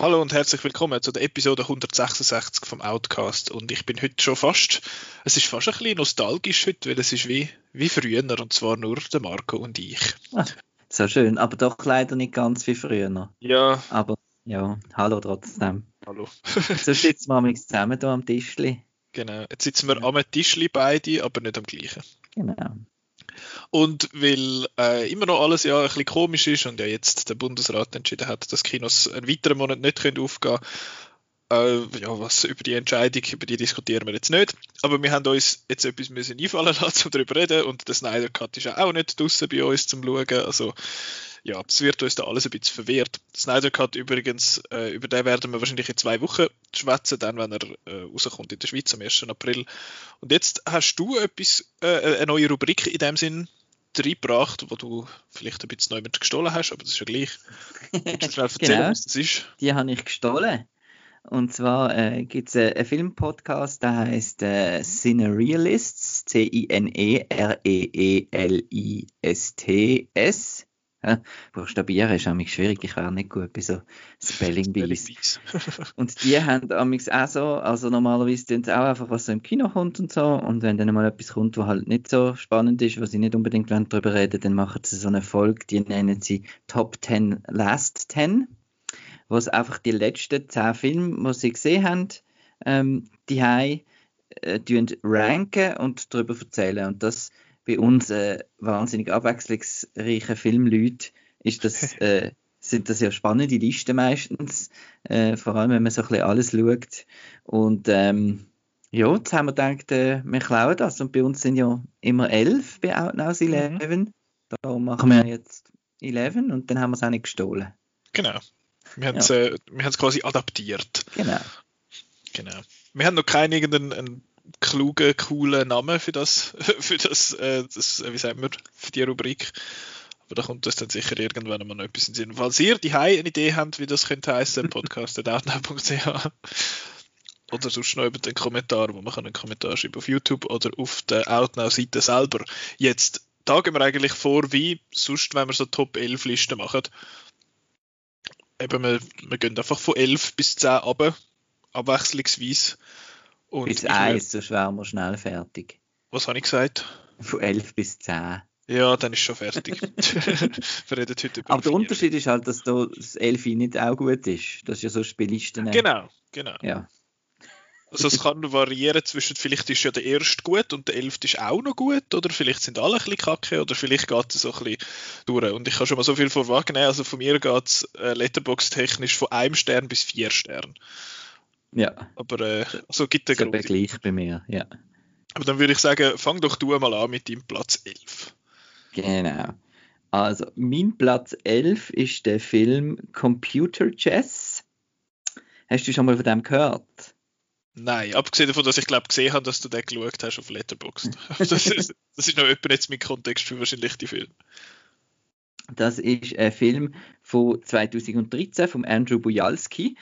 Hallo und herzlich willkommen zu der Episode 166 vom Outcast. Und ich bin heute schon fast, es ist fast ein bisschen nostalgisch heute, weil es ist wie, wie früher und zwar nur der Marco und ich. Ah, so schön, aber doch leider nicht ganz wie früher. Ja. Aber ja, hallo trotzdem. Hallo. so sitzen wir amigs zusammen hier am Tischli. Genau, jetzt sitzen wir am Tischli beide, aber nicht am gleichen. Genau. Und weil äh, immer noch alles ja ein bisschen komisch ist und ja jetzt der Bundesrat entschieden hat, dass Kinos einen weiteren Monat nicht können aufgehen können, äh, ja, was über die Entscheidung, über die diskutieren wir jetzt nicht. Aber wir haben uns jetzt etwas müssen einfallen lassen, um darüber reden. Und der Snyder Cut ist ja auch nicht draußen bei uns zum Schauen. Also, ja, es wird uns da alles ein bisschen verwehrt. Snyder Cut übrigens, äh, über den werden wir wahrscheinlich in zwei Wochen schwätzen, dann, wenn er äh, rauskommt in der Schweiz am 1. April. Und jetzt hast du etwas, äh, eine neue Rubrik in dem Sinn reingebracht, wo du vielleicht ein bisschen neu gestohlen hast, aber das ist ja gleich. Kannst du schnell erzählen, genau. was das ist? Die habe ich gestohlen. Und zwar äh, gibt es äh, einen Filmpodcast, der heißt äh, Cinerealists, C-I-N-E-R-E-E-L-I-S-T-S. Ja, buchstabieren ist nämlich schwierig, ich wäre nicht gut bei so Spelling Bees. und die haben amigs auch so, also normalerweise tun sie auch einfach, was so im Kino kommt und so. Und wenn dann mal etwas kommt, was halt nicht so spannend ist, was sie nicht unbedingt darüber reden, dann machen sie so eine Folge, die nennen sie Top 10 Last 10, wo es einfach die letzten 10 Filme, die sie gesehen haben, ähm, die haben, äh, ranken und darüber erzählen. Und das bei uns äh, wahnsinnig abwechslungsreichen Filmleuten ist das, äh, sind das ja spannende Listen meistens, äh, vor allem wenn man so ein bisschen alles schaut. Und ähm, ja, jetzt haben wir gedacht, äh, wir klauen das. Und bei uns sind ja immer elf bei Outnows 11. Mhm. Darum machen wir jetzt 11 und dann haben wir es auch nicht gestohlen. Genau. Wir haben es ja. äh, quasi adaptiert. Genau. Genau. Wir haben noch keinen irgendeinen klugen, coolen Namen für das, für das, äh, das, wie sagen wir, für die Rubrik. Aber da kommt das dann sicher irgendwann mal noch etwas in den Sinn. Falls ihr die eine Idee habt, wie das könnte heißen, podcast.outnow.ch oder sonst noch über den Kommentar, wo man kann einen Kommentar schreiben auf YouTube oder auf der Outnow-Seite selber. Jetzt da gehen wir eigentlich vor, wie sonst, wenn wir so Top 11 Listen machen. Eben, wir, wir gehen einfach von 11 bis 10 ab, abwechslungsweise. Und bis 1, sonst wären wir schnell fertig. Was habe ich gesagt? Von 11 bis 10. Ja, dann ist schon fertig. wir reden heute über Aber der Unterschied ist halt, dass da das 11 nicht auch gut ist. Das ist ja so Spielisten. Genau, genau. Ja. Also es kann variieren zwischen, vielleicht ist ja der erste gut und der elfte ist auch noch gut, oder vielleicht sind alle ein bisschen kacke, oder vielleicht geht es so ein bisschen durch. Und ich kann schon mal so viel vorwegnehmen, also von mir geht es äh, Letterbox-technisch von einem Stern bis vier Sternen. Ja. Aber äh, also gibt es so gleich bei mir, ja. Aber dann würde ich sagen, fang doch du mal an mit deinem Platz 11. Genau. Also, mein Platz 11 ist der Film Computer Chess. Hast du schon mal von dem gehört? Nein, abgesehen davon, dass ich glaube gesehen habe, dass du den geschaut hast auf Letterboxd. das, ist, das ist noch etwa jetzt mein Kontext für wahrscheinlich die Film. Das ist ein Film von 2013 von Andrew Bujalski.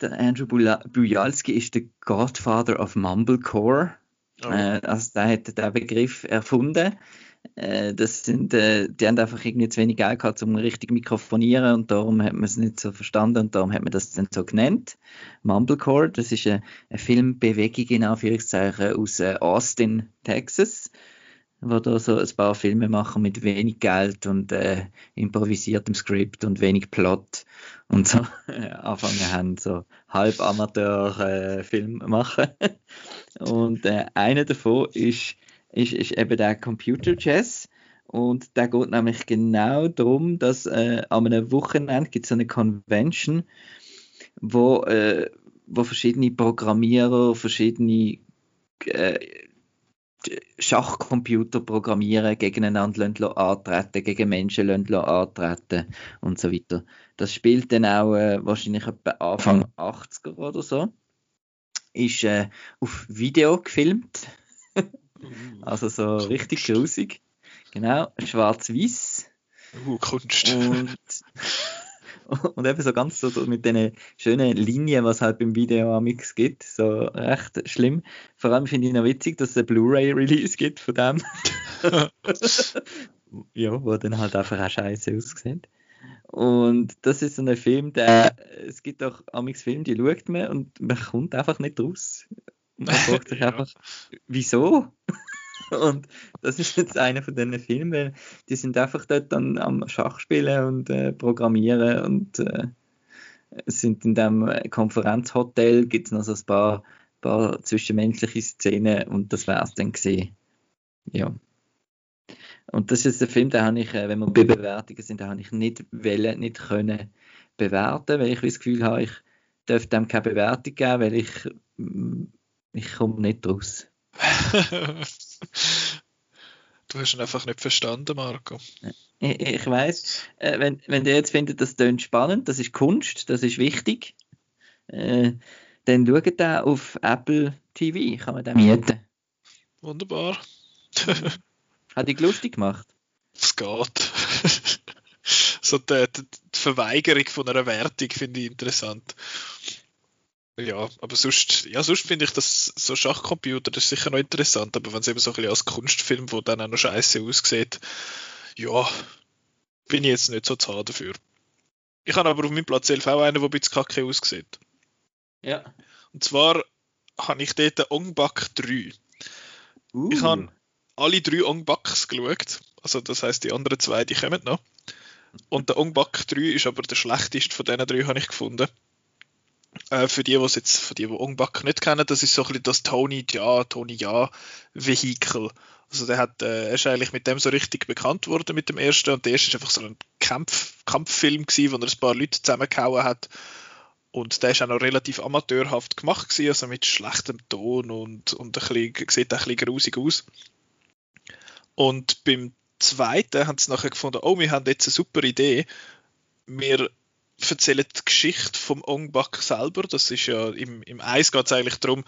Der Andrew Bujalski ist der Godfather of Mumblecore. Oh. Äh, also der hat den Begriff erfunden. Äh, das sind, äh, die haben einfach irgendwie zu wenig Geld gehabt, um richtig mikrofonieren und darum hat man es nicht so verstanden und darum hat man das dann so genannt. Mumblecore, das ist eine, eine Filmbewegung in Anführungszeichen aus äh, Austin, Texas, wo da so ein paar Filme machen mit wenig Geld und äh, improvisiertem Skript und wenig Plot und so äh, anfangen haben, so halb Amateur äh, Film machen. und äh, einer davon ist ist, ist eben der Computer Chess. Und da geht nämlich genau darum, dass äh, an einem Wochenende gibt es eine Convention, wo, äh, wo verschiedene Programmierer verschiedene äh, Schachcomputer programmieren, gegeneinander antreten, gegen Menschen antreten und so weiter. Das spielt dann auch äh, wahrscheinlich etwa Anfang 80er oder so. Ist äh, auf Video gefilmt. Also so Kunst. richtig grusig. Genau, schwarz-weiß. Uh, Kunst. Und, Und eben so ganz so, mit den schönen Linien, was halt beim Video amix gibt, so recht schlimm. Vor allem finde ich noch witzig, dass es ein Blu-ray-Release gibt von dem. ja, wo dann halt einfach auch scheiße aussieht. Und das ist so ein Film, der, es gibt auch amix Filme, die schaut man und man kommt einfach nicht raus. Man fragt sich einfach, wieso? Und das ist jetzt einer von diesen Filmen, die sind einfach dort dann am Schachspielen und äh, Programmieren und äh, sind in dem Konferenzhotel, gibt es noch so ein paar, paar zwischenmenschliche Szenen und das wäre es dann gesehen. Ja. Und das ist ein Film, den habe ich, äh, wenn wir bei Bewertungen sind, den habe ich nicht wollen, nicht können bewerten, weil ich das Gefühl habe, ich darf dem keine Bewertung geben, weil ich, ich komme nicht raus. du hast ihn einfach nicht verstanden, Marco. Ich, ich weiß, äh, wenn, wenn ihr jetzt findet, das klingt spannend, das ist Kunst, das ist wichtig, äh, dann schaut da auf Apple TV, kann man den mieten. Wunderbar. Hat dich lustig gemacht? Es geht. so die, die, Verweigerung von einer Wertung finde ich interessant. Ja, aber sonst, ja, sonst finde ich das so Schachcomputer, das ist sicher noch interessant, aber wenn es eben so ein bisschen als Kunstfilm, wo dann auch noch scheiße aussieht, ja, bin ich jetzt nicht so haben dafür. Ich habe aber auf meinem Platz 11 auch einen, der ein bisschen kacke aussieht. Ja. Und zwar habe ich dort den Ongbak 3. Uh. Ich habe alle drei Ongbaks geschaut. Also das heißt die anderen zwei, die kommen noch. Und der Ongbak 3 ist aber der schlechteste von diesen drei, habe ich gefunden. Äh, für die, die jetzt, für die, die Ongbak nicht kennen, das ist so ein bisschen das Tony Ja, Tony Ja Vehikel. Also der hat, äh, ist eigentlich mit dem so richtig bekannt worden mit dem ersten und der erste ist einfach so ein Kampf, Kampffilm gewesen, wo er ein paar Leute zusammengehauen hat und der ist auch noch relativ amateurhaft gemacht gewesen, also mit schlechtem Ton und, und ein bisschen, sieht auch ein bisschen grusig aus. Und beim zweiten haben sie nachher gefunden, oh, wir haben jetzt eine super Idee. Wir erzählen die Geschichte vom Ong Bak selber. Das ist ja im, im Eis geht es eigentlich darum,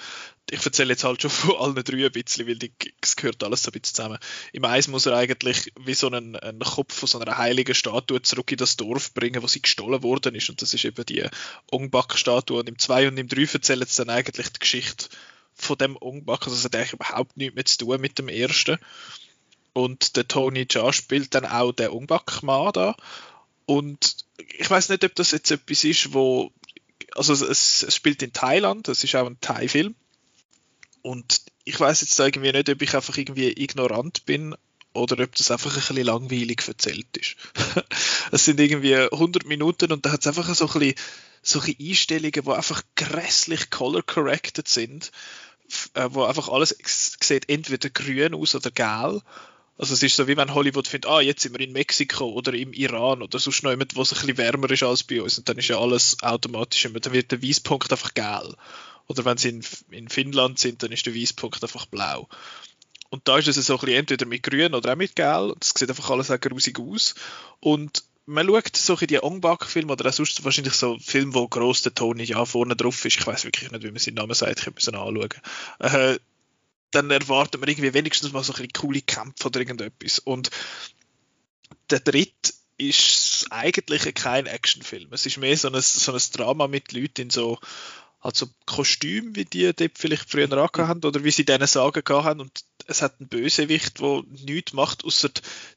ich erzähle jetzt halt schon von allen drei ein bisschen, weil es gehört alles so ein bisschen zusammen. Im Eis muss er eigentlich wie so einen, einen Kopf von so einer heiligen Statue zurück in das Dorf bringen, wo sie gestohlen worden ist. Und das ist eben die Ong Bak Statue. Und im 2 und im 3 erzählen sie dann eigentlich die Geschichte von dem Ong Bak. Also das hat eigentlich überhaupt nichts mehr zu tun mit dem ersten. Und der Tony Jaa spielt dann auch den Ungbak-Mann da. Und ich weiß nicht, ob das jetzt etwas ist, wo. Also es, es spielt in Thailand, es ist auch ein Thai-Film. Und ich weiß jetzt irgendwie nicht, ob ich einfach irgendwie ignorant bin oder ob das einfach ein bisschen langweilig erzählt ist. es sind irgendwie 100 Minuten und da hat es einfach so ein bisschen solche Einstellungen, die einfach grässlich color-corrected sind, äh, wo einfach alles sieht entweder grün aus oder gelb also es ist so, wie wenn Hollywood findet, ah, jetzt sind wir in Mexiko oder im Iran oder sonst noch jemand, wo es ein bisschen wärmer ist als bei uns. Und dann ist ja alles automatisch immer, dann wird der Weißpunkt einfach gelb. Oder wenn sie in, in Finnland sind, dann ist der Weißpunkt einfach blau. Und da ist es so ein bisschen entweder mit grün oder auch mit gelb. Das sieht einfach alles auch grusig aus. Und man schaut so in die Ongbak-Filme oder auch sonst wahrscheinlich so Filme, wo gross der Tony ja vorne drauf ist. Ich weiß wirklich nicht, wie man seinen Namen sagt. Ich muss ihn anschauen. Äh, dann erwartet man irgendwie wenigstens mal so ein coole Kämpfe oder irgendetwas. Und der dritte ist eigentlich kein Actionfilm. Es ist mehr so ein, so ein Drama mit Leuten in so also Kostüm, wie die dort vielleicht früher angehabt oder wie sie denen sagen haben und es hat einen Bösewicht, der nichts macht, außer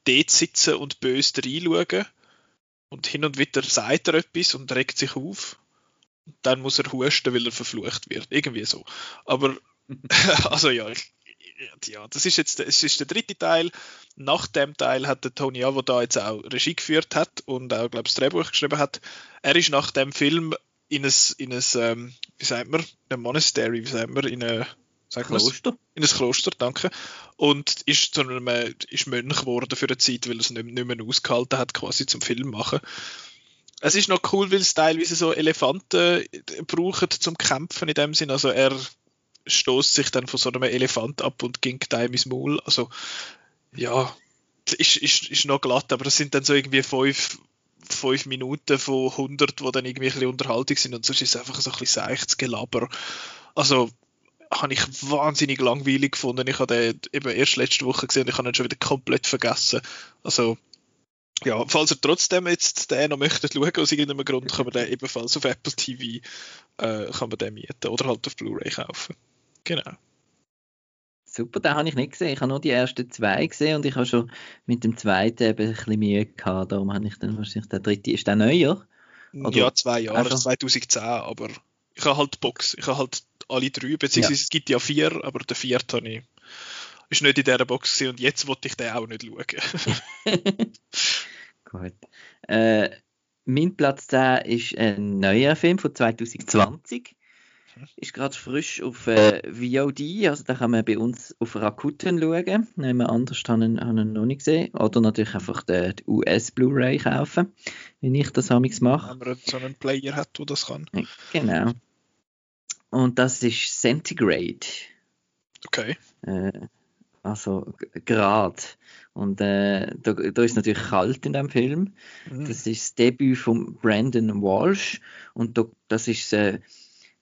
dort sitzen und böse reinschauen und hin und wieder sagt er etwas und regt sich auf und dann muss er husten, weil er verflucht wird. Irgendwie so. Aber also ja, ich, ja, das ist jetzt das ist der dritte Teil. Nach dem Teil hat der Tony Avo da jetzt auch Regie geführt hat und auch, glaube ich, das Drehbuch geschrieben hat. Er ist nach dem Film in ein, in ein ähm, wie sagt man, ein Monastery, wie sagt man, in ein Kloster? In ein Kloster, danke. Und ist, zu einem, ist Mönch geworden für eine Zeit, weil er es nicht, nicht mehr ausgehalten hat, quasi zum Film machen. Es ist noch cool, weil es teilweise so Elefanten brauchen zum Kämpfen in dem Sinn. Also er stoßt sich dann von so einem Elefant ab und ging da ins Maul. Also, ja, ist, ist, ist noch glatt, aber das sind dann so irgendwie fünf, fünf Minuten von 100, wo dann irgendwie ein bisschen Unterhaltung sind und sonst ist es einfach so ein bisschen seichtes Gelaber. Also, habe ich wahnsinnig langweilig gefunden. Ich habe den eben erst letzte Woche gesehen und ich habe ihn schon wieder komplett vergessen. Also, Ja, falls ihr trotzdem jetzt den noch möchtet schauen, aus irgendeinem Grund, kann man den ebenfalls auf Apple TV äh, kann man den mieten oder halt auf Blu-ray kaufen. Genau. Super, den habe ich nicht gesehen. Ich habe nur die ersten zwei gesehen und ich habe schon mit dem zweiten eben ein bisschen Mühe gehabt. Darum habe ich dann wahrscheinlich der dritte. Ist der neuer? Oder ja, zwei Jahre, einfach? 2010, aber ich habe halt die Box. Ich habe halt alle drei, beziehungsweise ja. es gibt ja vier, aber der vierte habe ich ist nicht in dieser Box und jetzt wollte ich den auch nicht schauen. Gut. Äh, mein Platz 10 ist ein neuer Film von 2020. Ist gerade frisch auf äh, VOD, also da kann man bei uns auf Rakuten schauen. Nehmen anders habe ich ihn noch nicht gesehen. Oder natürlich einfach den, den US Blu-ray kaufen, wenn ich das amigs mache. Wenn man so einen Player hat, der das kann. Genau. Und das ist Centigrade. Okay. Äh, also Grad. Und äh, da, da ist natürlich kalt in dem Film. Mhm. Das ist das Debüt von Brandon Walsh und da, das ist äh,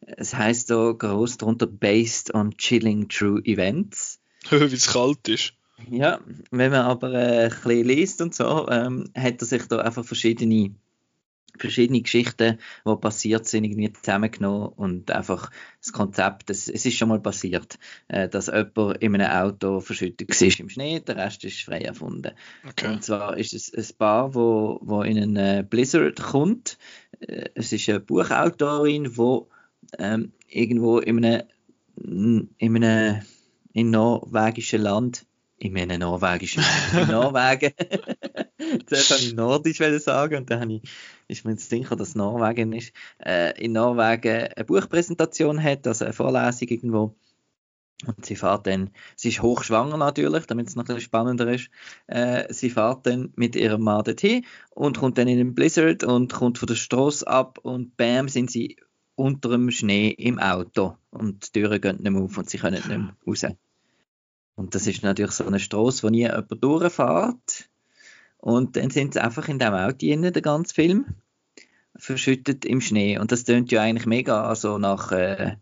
es heißt da groß drunter based on chilling true events. Wie es kalt ist. Ja, wenn man aber äh, ein bisschen liest und so, ähm, hat er sich da einfach verschiedene verschiedene Geschichten, die passiert sind, irgendwie zusammengenommen und einfach das Konzept, das, es ist schon mal passiert, äh, dass jemand in einem Auto verschüttet war im Schnee, der Rest ist frei erfunden. Okay. Und zwar ist es ein Paar, wo, wo in einen äh, Blizzard kommt. Äh, es ist eine Buchautorin, die ähm, irgendwo in einem, in einem in norwegischen Land in einem norwegischen in Norwegen. Zuerst habe ich Nordisch sagen und dann habe ich, ist mir jetzt sicher, dass Norwegen ist. Äh, in Norwegen eine Buchpräsentation hat, also eine Vorlesung irgendwo. Und sie fährt dann, sie ist hochschwanger natürlich, damit es noch ein bisschen spannender ist. Äh, sie fährt dann mit ihrem Mann dorthin und kommt dann in den Blizzard und kommt von der Straße ab und bam, sind sie unter dem Schnee im Auto und die Türen gehen nicht mehr auf und sie können nicht mehr raus. Und das ist natürlich so eine Straße, wo nie jemand durchfährt. Und dann sind sie einfach in dem Auto drin, der ganze Film, verschüttet im Schnee. Und das tönt ja eigentlich mega, also nach äh,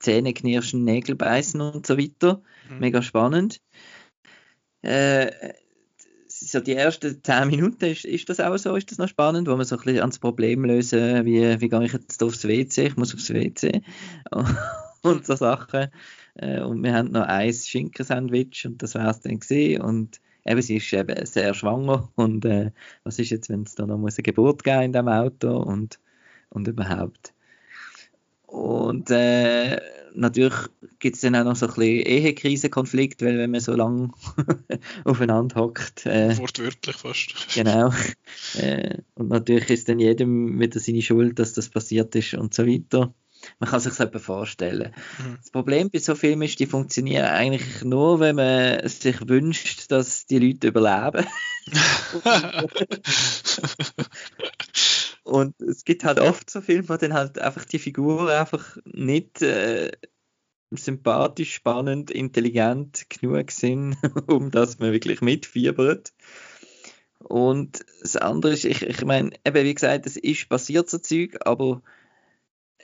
Zähneknirschen, Nägelbeißen und so weiter. Mhm. Mega spannend. Äh, so die ersten zehn Minuten ist, ist das auch so, ist das noch spannend, wo man so ein bisschen ans Problem lösen, wie, wie gehe ich jetzt aufs WC, ich muss aufs WC und so Sachen. Äh, und wir haben noch ein Schinkensandwich und das war es dann gesehen und eben, sie ist eben sehr schwanger. Und äh, was ist jetzt, wenn es da noch eine Geburt geben in dem Auto? Und, und überhaupt. Und äh, natürlich gibt es dann auch noch so ein bisschen Ehekrisenkonflikt, weil wenn man so lange aufeinander hockt. Äh, Wortwörtlich fast. Genau. Äh, und natürlich ist dann jedem wieder seine Schuld, dass das passiert ist und so weiter. Man kann sich das vorstellen. Mhm. Das Problem bei so Filmen ist, die funktionieren eigentlich nur, wenn man sich wünscht, dass die Leute überleben. Und es gibt halt oft so Filme, wo dann halt einfach die Figuren einfach nicht äh, sympathisch, spannend, intelligent genug sind, um dass man wirklich mitfiebert. Und das andere ist, ich, ich meine, eben wie gesagt, es ist passiert so Zeug, aber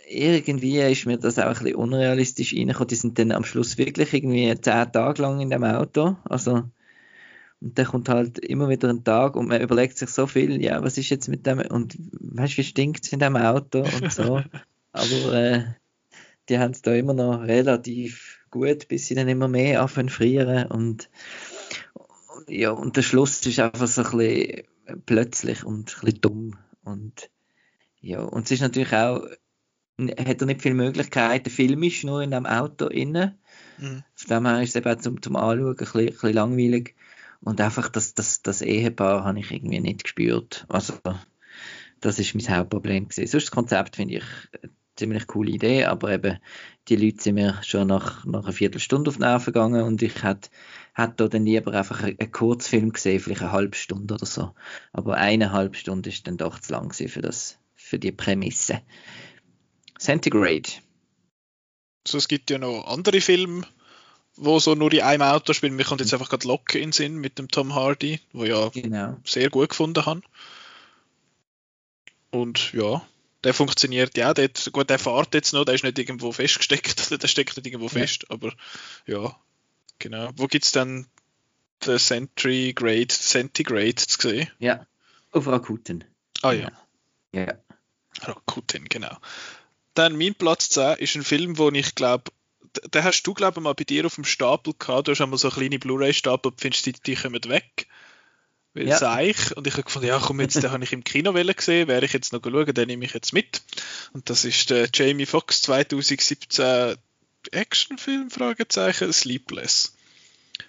irgendwie ist mir das auch ein bisschen unrealistisch reingekommen. Die sind dann am Schluss wirklich irgendwie zehn Tage lang in dem Auto. Also, und dann kommt halt immer wieder ein Tag und man überlegt sich so viel, ja, was ist jetzt mit dem, und weißt du, wie stinkt es in dem Auto und so. Aber äh, die haben es da immer noch relativ gut, bis sie dann immer mehr anfangen frieren und ja, und der Schluss ist einfach so ein bisschen plötzlich und ein bisschen dumm und ja, und es ist natürlich auch hat er nicht viele Möglichkeiten. filmisch nur in dem Auto innen. Mhm. Von dem her ist es eben zum, zum Anschauen ein bisschen, ein bisschen langweilig. Und einfach das, das, das Ehepaar habe ich irgendwie nicht gespürt. Also, das ist mein Hauptproblem gewesen. Sonst das Konzept finde ich eine ziemlich coole Idee, aber eben die Leute sind mir schon nach, nach einer Viertelstunde auf die Nerven gegangen und ich hätte, hätte dann lieber einfach einen, Kurzfilm gesehen, vielleicht eine halbe Stunde oder so. Aber eine halbe Stunde ist dann doch zu lang für das, für die Prämisse. Centigrade. So, es gibt ja noch andere Filme, wo so nur in einem Auto spielen. Mir kommt jetzt einfach gerade Locke in den Sinn mit dem Tom Hardy, wo ja genau. sehr gut gefunden habe. Und ja, der funktioniert ja. Der, gut, der fährt jetzt noch, der ist nicht irgendwo festgesteckt, der steckt nicht irgendwo ja. fest, aber ja, genau. Wo gibt es dann den Centigrade, Centigrade zu sehen? Ja, Auf Rakuten. Ah ja. Ja. Rakuten, genau. Dann mein Platz 10 ist ein Film, wo ich glaube, den hast du, glaube ich, mal bei dir auf dem Stapel gehabt. Du hast einmal so eine kleine Blu-ray-Stapel, findest die, die kommen weg. Weil Ja. ja. ich. Und ich habe gefunden, ja komm, jetzt, den habe ich im Kino gesehen, wäre ich jetzt noch schauen, den nehme ich jetzt mit. Und das ist der Jamie Foxx 2017 Actionfilm, Fragezeichen, Sleepless.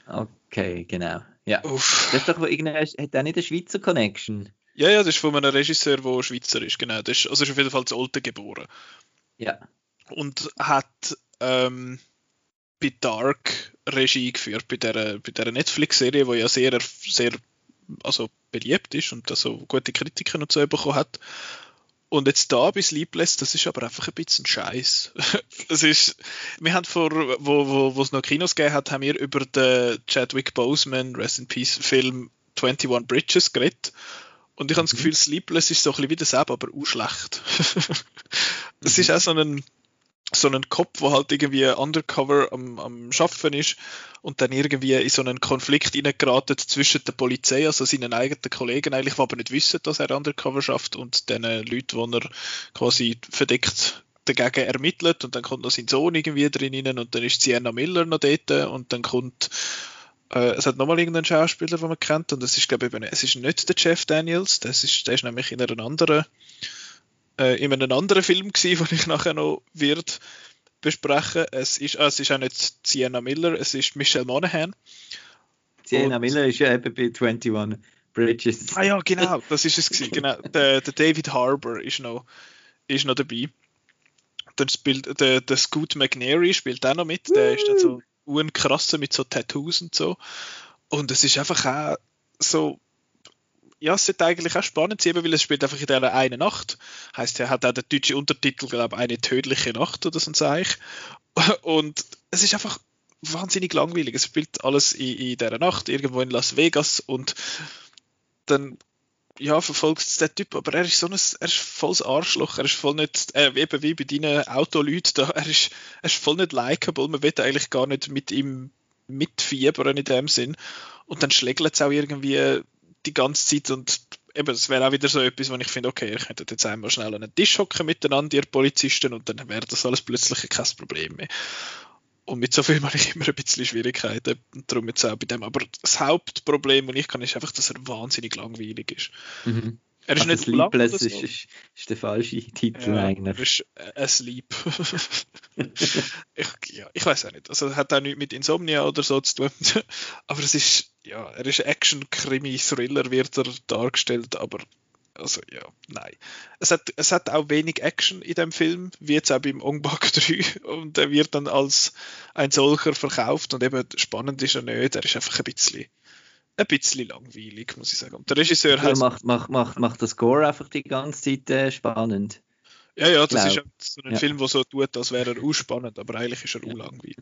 Okay, genau. Ja. Uff. Das ist doch, hat der nicht eine Schweizer Connection? Ja, ja, das ist von einem Regisseur, der Schweizer ist, genau. Das ist, also ist auf jeden Fall zu Olten geboren. Ja. und hat ähm, bei Dark Regie geführt, bei der, bei der Netflix-Serie, die ja sehr, sehr also beliebt ist und also gute Kritiken und so bekommen hat. Und jetzt da bei Sleepless, das ist aber einfach ein bisschen Scheiß. es ist, wir haben vor, wo, wo, wo es noch Kinos gegeben hat, haben wir über den Chadwick Boseman Rest in Peace Film 21 Bridges geredet. Und ich habe das Gefühl, Sleepless ist so ein bisschen wie das App, aber auch schlecht. Es ist auch so ein, so ein Kopf, der halt irgendwie undercover am, am Schaffen ist und dann irgendwie in so einen Konflikt hineingeraten zwischen der Polizei, also seinen eigenen Kollegen eigentlich, die aber nicht wissen, dass er undercover schafft und den Leuten, die er quasi verdeckt dagegen ermittelt. Und dann kommt noch sein Sohn irgendwie drin rein und dann ist Sienna Miller noch dort. Und dann kommt äh, es hat nochmal irgendeinen Schauspieler, den man kennt. Und es ist glaube ich eben, es ist nicht der Jeff Daniels, das ist, der ist nämlich in einer anderen äh, in einem anderen Film gewesen, den ich nachher noch wird besprechen. Es ist, ah, es ist auch nicht Sienna Miller, es ist Michelle Monaghan. Sienna Und- Miller ist ja eben bei 21 Bridges. Ah ja, genau, das ist es gewesen. Genau, der, der David Harbour ist noch, ist noch dabei. Dann spielt der, der Scoot McNairy spielt auch noch mit. Der ist dann so unkrasser mit so Tattoos und so. Und es ist einfach auch so. Ja, es sollte eigentlich auch spannend sein, weil es spielt einfach in dieser einen Nacht. Heißt, er hat auch den deutschen Untertitel, glaube ich, eine tödliche Nacht oder so ein Zeichen. Und es ist einfach wahnsinnig langweilig. Es spielt alles in, in dieser Nacht irgendwo in Las Vegas und dann ja, verfolgt es den Typ, aber er ist so ein, er ist volles Arschloch, er ist voll nicht, äh, eben wie bei deinen Autoleuten da, er ist, er ist voll nicht likable, man will eigentlich gar nicht mit ihm mitfiebern in dem Sinn und dann schlägelt es auch irgendwie die ganze Zeit und eben, es wäre auch wieder so etwas, wo ich finde, okay, ihr könntet jetzt einmal schnell an einen Tisch hocken miteinander, ihr Polizisten, und dann wäre das alles plötzlich kein Problem mehr. Und mit so viel habe ich immer ein bisschen Schwierigkeiten. Darum jetzt auch bei dem. Aber das Hauptproblem, und ich kann, ist einfach, dass er wahnsinnig langweilig ist. Mhm. Er ist Also nicht Sleepless oder ist, so. ist, ist der falsche Titel Ja, er eigentlich. ist äh, asleep. ich, ja, ich weiß auch nicht. Also es hat auch nichts mit Insomnia oder so zu tun. aber es ist, ja, er ist Action, Krimi, Thriller wird er dargestellt, aber also ja, nein. Es hat, es hat auch wenig Action in dem Film, wie jetzt auch beim Ong Bak 3 und er wird dann als ein solcher verkauft und eben spannend ist er nicht, er ist einfach ein bisschen ein bisschen langweilig, muss ich sagen. Und der Regisseur Ja, macht, macht, macht, macht das Score einfach die ganze Zeit äh, spannend. Ja, ja, das Glaub. ist ja so ein Ja. Film, der so tut, als wäre er auch spannend, aber eigentlich ist er auch langweilig.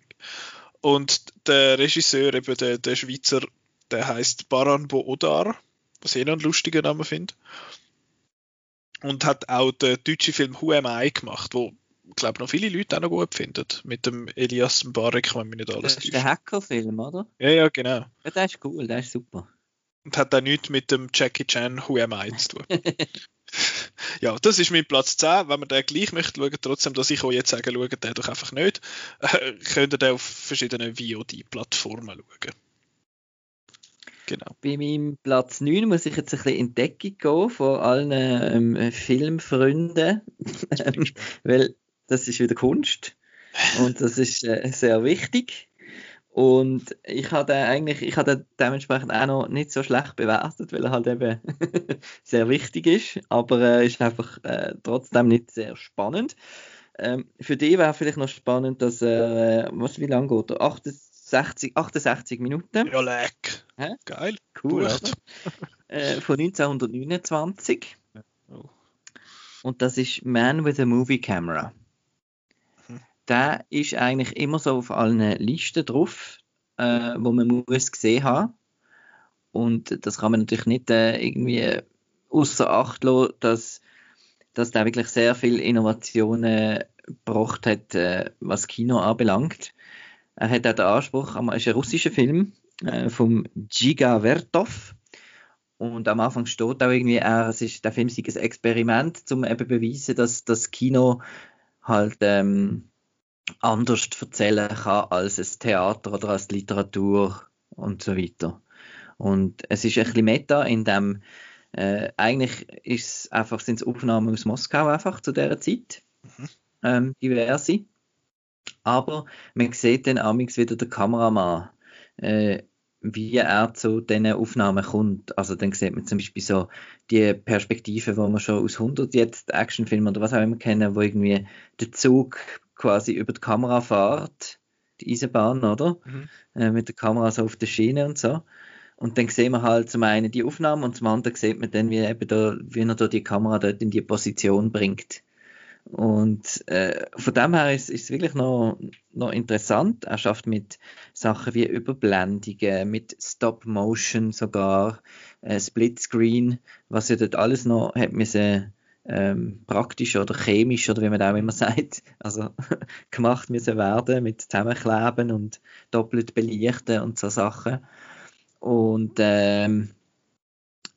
Und der Regisseur, eben der, der Schweizer, der heißt Baran Boodar, was ich eh noch einen lustigen Namen finde. Und hat auch den deutschen Film Who Am I gemacht, wo glaube noch viele Leute auch noch gut finden. Mit dem Elias Mbarek, wenn mich nicht alles Das ist der täuscht. Hacker-Film, oder? Ja, ja, genau. Ja, der ist cool, der ist super. Und hat auch nichts mit dem Jackie Chan Who Am I zu tun. ja, das ist mein Platz 10. Wenn man den gleich möchte schauen, trotzdem, dass ich euch jetzt sage, schaut den doch einfach nicht, äh, könnt ihr den auf verschiedenen VOD-Plattformen schauen. Genau. Bei meinem Platz 9 muss ich jetzt ein bisschen in Deckung gehen von allen ähm, Filmfreunden, weil das ist wieder Kunst und das ist äh, sehr wichtig. Und ich habe den eigentlich, ich habe den dementsprechend auch noch nicht so schlecht bewertet, weil er halt eben sehr wichtig ist, aber er ist einfach äh, trotzdem nicht sehr spannend. Ähm, für die wäre vielleicht noch spannend, dass er, äh, was, wie lange geht er? 68, 68 Minuten. Ja, leck. Hä? Geil. Cool, äh, von 1929. Oh. Und das ist Man with a Movie Camera. Der ist eigentlich immer so auf allen Listen drauf, äh, wo man muss gesehen haben. Und das kann man natürlich nicht äh, irgendwie außer Acht lassen, dass, dass der wirklich sehr viel Innovationen gebracht hat, äh, was Kino anbelangt. Er hat auch den Anspruch, es ist ein russischer Film äh, vom Giga Vertov. Und am Anfang steht auch irgendwie, er, es ist, der Film sei ein Experiment, um eben beweisen, dass das Kino halt ähm, anders erzählen kann als ein Theater oder als Literatur und so weiter. Und es ist ein bisschen Meta, in dem äh, eigentlich ist einfach, sind es Aufnahmen aus Moskau einfach zu dieser Zeit, mhm. ähm, diverse. Aber man sieht dann amigs wieder den Kameramann, äh, wie er zu diesen Aufnahmen kommt. Also dann sieht man zum Beispiel so die Perspektive, wo man schon aus 100 jetzt Actionfilmen oder was auch immer kennen, wo irgendwie der Zug quasi über die Kamera fährt, die Eisenbahn, oder? Mhm. Äh, mit der Kamera so auf der Schiene und so. Und dann sehen wir halt zum einen die Aufnahmen und zum anderen sieht man dann, wie, eben da, wie er da die Kamera dort in die Position bringt. Und äh, von dem her ist es wirklich noch, noch interessant. Er schafft mit Sachen wie Überblendungen, mit Stop Motion sogar, äh, Splitscreen, was ja dort alles noch hat müssen, ähm, praktisch oder chemisch oder wie man auch immer sagt, also gemacht müssen werden mit Zusammenkleben und doppelt belichten und so Sachen. Und ähm,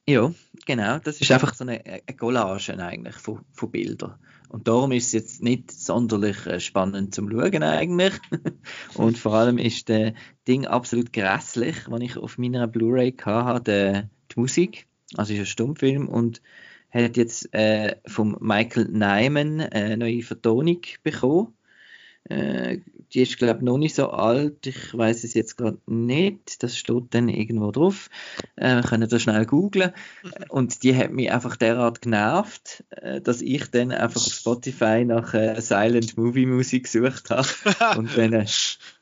ja, genau, das ist einfach so eine, eine Collage eigentlich von, von Bildern. Und darum ist es jetzt nicht sonderlich äh, spannend zum Schauen eigentlich. und vor allem ist das Ding absolut grässlich, wenn ich auf meiner Blu-ray hatte, die Musik. Also ist ein Stummfilm und hat jetzt äh, vom Michael Nyman eine neue Vertonung bekommen. Äh, die ist, glaube ich, noch nicht so alt. Ich weiß es jetzt gerade nicht. Das steht dann irgendwo drauf. Äh, wir können das schnell googlen. Und die hat mich einfach derart genervt, äh, dass ich dann einfach auf Spotify nach äh, Silent Movie Musik gesucht habe. und, dann, äh,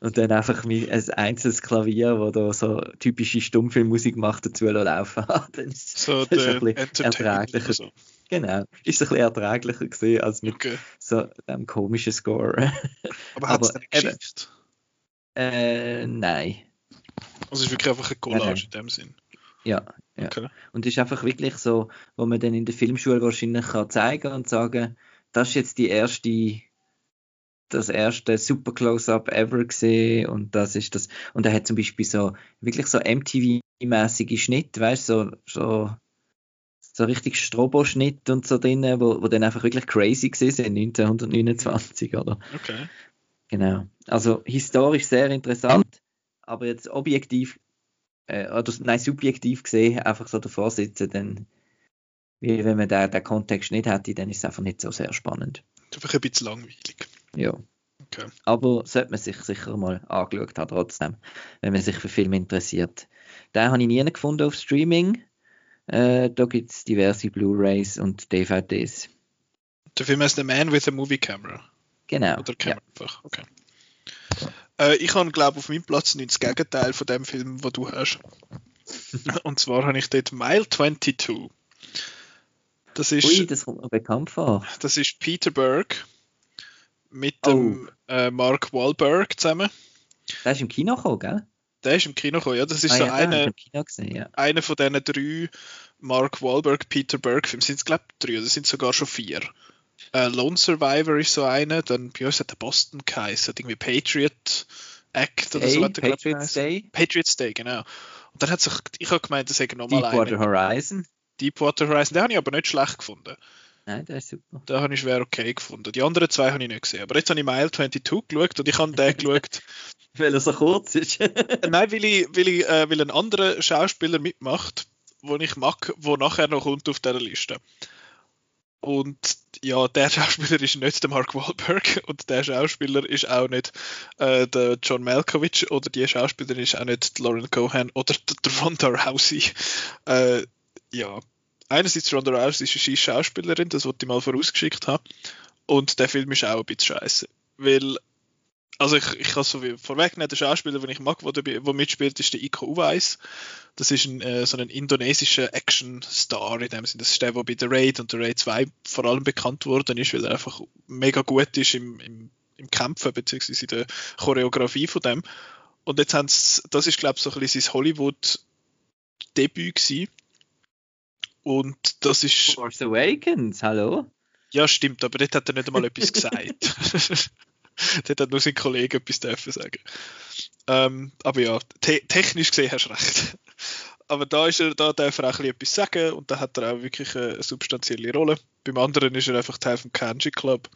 und dann einfach ein einzelnes Klavier, wo da so typische Stummfilmmusik macht, dazu laufen hat. so das ist ein bisschen erträglicher. So. Genau. Ist ein bisschen erträglicher gesehen als mit okay. so einem komischen Score. Aber hat es eine Geschichte? Äh, nein. Also es ist wirklich einfach eine Collage in dem Sinn. Ja, ja. Okay. Und es ist einfach wirklich so, wo man dann in der Filmschule wahrscheinlich kann zeigen und sagen, das ist jetzt die erste, das erste Super Close-Up ever gesehen und das ist das. Und er hat zum Beispiel so wirklich so MTV-mäßige Schnitt, weißt du, so, so so richtig Strobo-Schnitt und so drin, wo, wo dann einfach wirklich crazy sind 1929, oder? Okay. Genau. Also historisch sehr interessant, aber jetzt objektiv, äh, oder nein, subjektiv gesehen, einfach so davor sitzen, dann, wie wenn man den, den Kontext nicht hätte, dann ist es einfach nicht so sehr spannend. Einfach ein bisschen langweilig. Ja. Okay. Aber sollte man sich sicher mal angeschaut haben, trotzdem, wenn man sich für Filme interessiert. Den habe ich nie gefunden auf Streaming. Äh, da gibt es diverse Blu-rays und DVDs. Der Film heißt The Man with a Movie Camera. Genau. Oder Camera ja. einfach, okay. Äh, ich habe, glaube ich, auf meinem Platz nicht das Gegenteil von dem Film, den du hast. und zwar habe ich dort Mile 22. Das ist, Ui, das kommt mir bekannt vor. Das ist Peter Berg mit oh. dem äh, Mark Wahlberg zusammen. Der ist im Kino gekommen, gell? Der ist im Kino gekommen, ja. Das ist ah, so ja, eine, gesehen, ja. einer von diesen drei Mark Wahlberg, Peter Berg Filme. Sind es, glaube ich, drei oder sind sogar schon vier? Äh, Lone Survivor ist so einer, dann bei uns hat der Boston geheißen, irgendwie Patriot Act oder Day, so. Hat er, Patriots Day? Patriots Day, genau. Und dann hat sich, ich habe gemeint, das sei nochmal einer. Deepwater Horizon? Deepwater Horizon, den habe ich aber nicht schlecht gefunden. Nein, der ist super. Den habe ich schwer okay gefunden. Die anderen zwei habe ich nicht gesehen. Aber jetzt habe ich Mile 22 geschaut und ich habe den geschaut. weil er so kurz ist. Nein, weil, ich, weil, ich, äh, weil ein anderer Schauspieler mitmacht, den ich mag, der nachher noch kommt auf dieser Liste. Und ja, der Schauspieler ist nicht der Mark Wahlberg und der Schauspieler ist auch nicht äh, der John Malkovich oder die Schauspielerin ist auch nicht Lauren Cohan oder der Ronda Rousey. Äh, ja, einerseits Ronda Rousey ist eine Schauspielerin, das wollte ich mal vorausgeschickt haben. Und der Film ist auch ein bisschen scheiße. Weil, also ich, ich kann so wie vorwegnehmen, der Schauspieler, den ich mag, der, der mitspielt, ist der Iko Uweis. Das ist ein, äh, so ein indonesischer Action-Star in dem Sinne. Das ist der, der bei The Raid und The Raid 2 vor allem bekannt worden ist, weil er einfach mega gut ist im, im, im Kämpfen, beziehungsweise in der Choreografie von dem. Und jetzt haben sie, das ist glaube ich so ein bisschen sein Hollywood-Debüt gewesen und das ist. Force Awakens, hallo? Ja, stimmt, aber dort hat er nicht einmal etwas gesagt. dort hat nur sein Kollege etwas dürfen sagen. Ähm, aber ja, te technisch gesehen hast du recht. aber da, ist er, da darf er auch etwas sagen und da hat er auch wirklich eine substanzielle Rolle. Beim anderen ist er einfach Teil vom Kanji Club.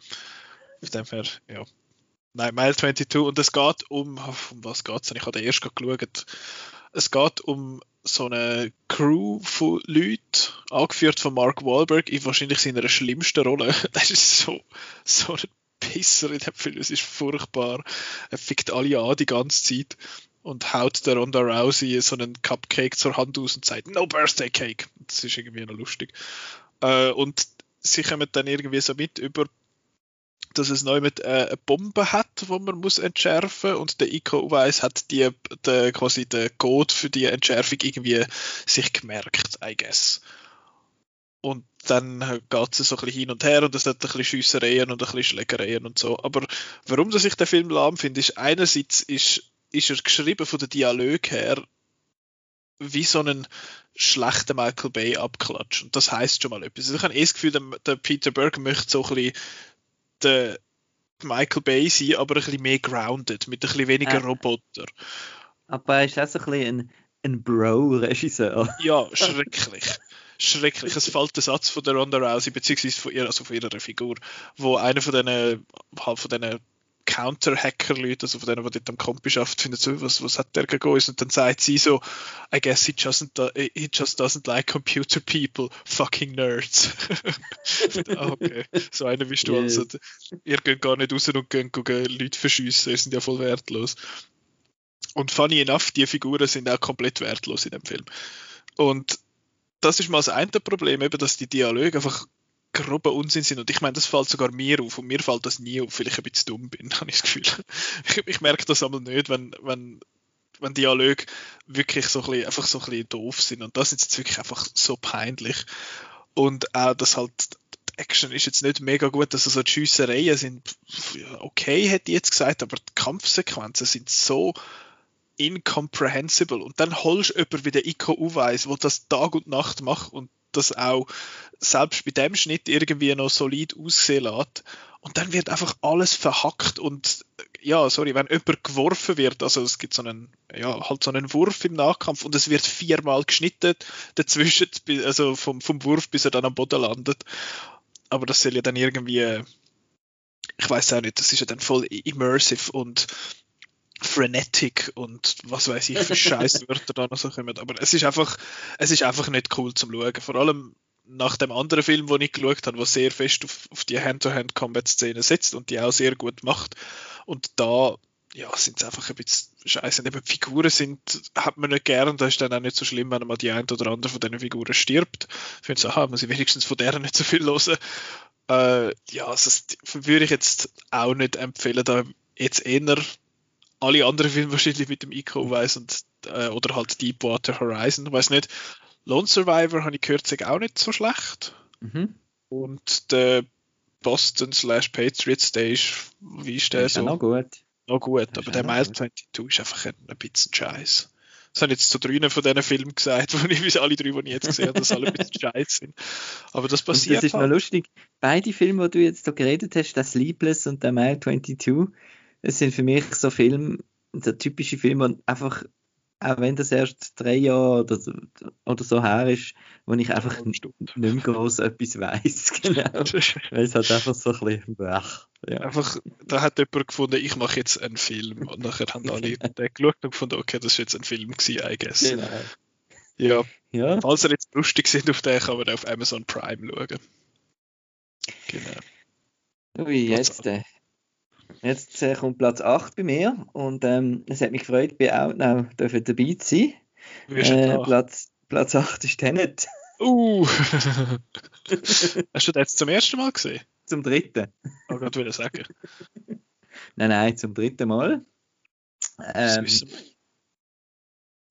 Auf dem her, ja. Nein, Mile 22 und es geht um, um was geht es? Ich habe den erst geschaut. Es geht um so eine Crew von Leuten, angeführt von Mark Wahlberg, in wahrscheinlich seiner schlimmsten Rolle. Das ist so, so ein Pisser in dem Film, es ist furchtbar. Er fickt alle an die ganze Zeit und haut der Ronda Rousey so einen Cupcake zur Hand aus und sagt, no Birthday Cake. Das ist irgendwie noch lustig. Äh, und sie kommen dann irgendwie so mit über dass es neu mit äh, eine Bombe hat, wo man muss entschärfen und der Ico weiß hat die der, quasi den Code für die Entschärfung irgendwie sich gemerkt, I guess. Und dann geht es so ein bisschen hin und her und es hat ein bisschen Schiessereien und ein bisschen Schlägereien und so. Aber warum dass ich den Film lahm finde, ist einerseits ist ist er geschrieben von der Dialog her wie so einen schlechten Michael Bay abklatsch. Und das heißt schon mal etwas. Also ich habe eh das Gefühl, der, der Peter Berg möchte so ein bisschen der Michael Bay sein, aber ein bisschen mehr grounded, mit ein bisschen weniger äh, Roboter. Aber er ist auch so ein bisschen ein, ein Bro-Regisseur. Ja, schrecklich. schrecklich. Es fällt der Satz von der Ronda Rousey, beziehungsweise von, ihr, also von ihrer Figur, wo einer von diesen, halt von diesen Counter-Hacker-Leute, also von denen, die dort am Kompi schafft, findet so, was, was hat der gegen uns? Und dann sagt sie so, I guess he just, he just doesn't like computer people, fucking nerds. Ah, okay, so einer bist du yes. also. Ihr geht gar nicht raus und geht, geht Leute verschiessen, ihr sind ja voll wertlos. Und funny enough, die Figuren sind auch komplett wertlos in dem Film. Und das ist mal das eine Problem, eben, dass die Dialoge einfach grober Unsinn sind. Und ich meine, das fällt sogar mir auf. Und mir fällt das nie auf, weil ich ein bisschen dumm bin, habe ich das Gefühl. Ich, ich merke das aber nicht, wenn, wenn, wenn Dialoge wirklich so ein bisschen, einfach so ein bisschen doof sind. Und das ist jetzt wirklich einfach so peinlich. Und auch, dass halt die Action ist jetzt nicht mega gut, dass also die Schiessereien sind okay, hätte ich jetzt gesagt, aber die Kampfsequenzen sind so incomprehensible. Und dann holst du jemanden wie der Iko Uweis, der das Tag und Nacht macht und das auch selbst bei dem Schnitt irgendwie noch solid aussehen lässt. Und dann wird einfach alles verhackt und ja, sorry, wenn jemand geworfen wird, also es gibt so einen, ja, halt so einen Wurf im Nahkampf und es wird viermal geschnitten dazwischen, also vom, vom Wurf bis er dann am Boden landet. Aber das soll ja dann irgendwie, ich weiß auch nicht, das ist ja dann voll immersive und frenetic und was weiß ich für Scheißwörter da noch so kommen. Aber es ist einfach, es ist einfach nicht cool zum Schauen. Vor allem nach dem anderen Film, den ich geschaut habe, der sehr fest auf, auf die Hand-to-Hand-Combat-Szene setzt und die auch sehr gut macht. Und da ja, sind es einfach ein bisschen scheiße. Und eben die Figuren sind, hat man nicht gern, da ist dann auch nicht so schlimm, wenn mal die eine oder andere von diesen Figuren stirbt. Ich finde so, aha, muss ich wenigstens von deren nicht so viel hören. Äh, ja, das würde ich jetzt auch nicht empfehlen, da jetzt eher alle anderen Filme wahrscheinlich mit dem Ico weiß und äh, oder halt Deepwater Horizon, weiß nicht. Lone Survivor habe ich gehört, auch nicht so schlecht. Mhm. Und der Boston slash Patriots, der ist, wie ist der ist so? Noch gut. Noch gut, aber der Mile 22 ist einfach ein, ein bisschen scheiß. Das habe ich jetzt zu drei von diesen Filmen gesagt, wo ich alle drei, die ich jetzt gesehen habe, dass alle ein bisschen scheiß sind. Aber das passiert. Und das ist halt. noch lustig. Beide Filme, die du jetzt da geredet hast, das Sleepless und der Mile 22, es sind für mich so Filme, so typische Filme, die einfach, auch wenn das erst drei Jahre oder, oder so her ist, wo ich einfach nicht mehr groß etwas weiß, genau. Weil es halt einfach so ein bisschen, blech. Ja. Einfach, da hat jemand gefunden, ich mache jetzt einen Film. Und nachher haben alle den geschaut und gefunden, okay, das ist jetzt ein Film gewesen, I guess. Genau. Ja. ja. Falls ihr jetzt lustig sind auf den, kann man auf Amazon Prime schauen. Genau. Ui, jetzt, äh, Jetzt äh, kommt Platz 8 bei mir und ähm, es hat mich gefreut, ich auch noch dabei zu sein. Äh, Platz, Platz 8 ist Tenet. Uh! Hast du das jetzt zum ersten Mal gesehen? Zum dritten. Oh Gott, will ich sagen. nein, nein, zum dritten Mal. Ähm, das,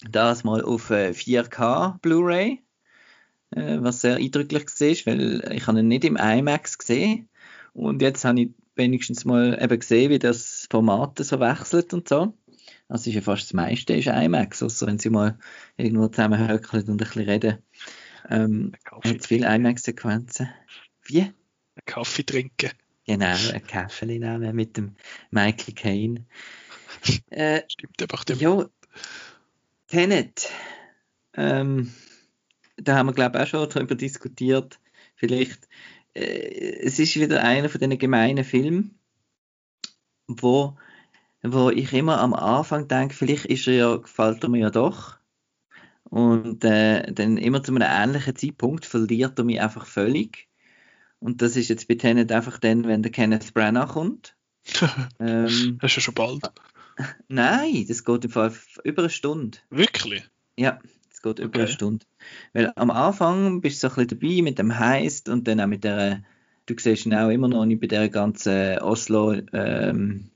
das mal auf äh, 4K Blu-ray, äh, was sehr eindrücklich war, weil ich habe ihn nicht im IMAX gesehen und jetzt habe ich wenigstens mal eben gesehen, wie das Format so wechselt und so. Also ist ja fast das meiste ist IMAX, also wenn sie mal irgendwo zusammenhöckeln und ein bisschen reden. Ähm, hat viele IMAX-Sequenzen. Wie? Ein Kaffee trinken. Genau, ein Kaffee nehmen mit dem Michael Caine. Äh, Stimmt einfach dem. Ja, Tenet. ähm, da haben wir glaube ich auch schon darüber diskutiert, vielleicht, äh, es ist wieder einer von diesen gemeinen Filmen, wo, wo ich immer am Anfang denke, vielleicht ist er ja, gefällt er mir ja doch. Und äh, dann immer zu einem ähnlichen Zeitpunkt verliert er mich einfach völlig. Und das ist jetzt bei Tenet einfach dann, wenn der Kenneth Branagh kommt. ähm, das ist ja schon bald. Nein, das geht im Fall über eine Stunde. Wirklich? Ja, geht okay. über eine Stunde. Weil am Anfang bist du so ein bisschen dabei mit dem Heist und dann auch mit der, du siehst ihn auch immer noch nicht bei der ganzen Oslo, ähm,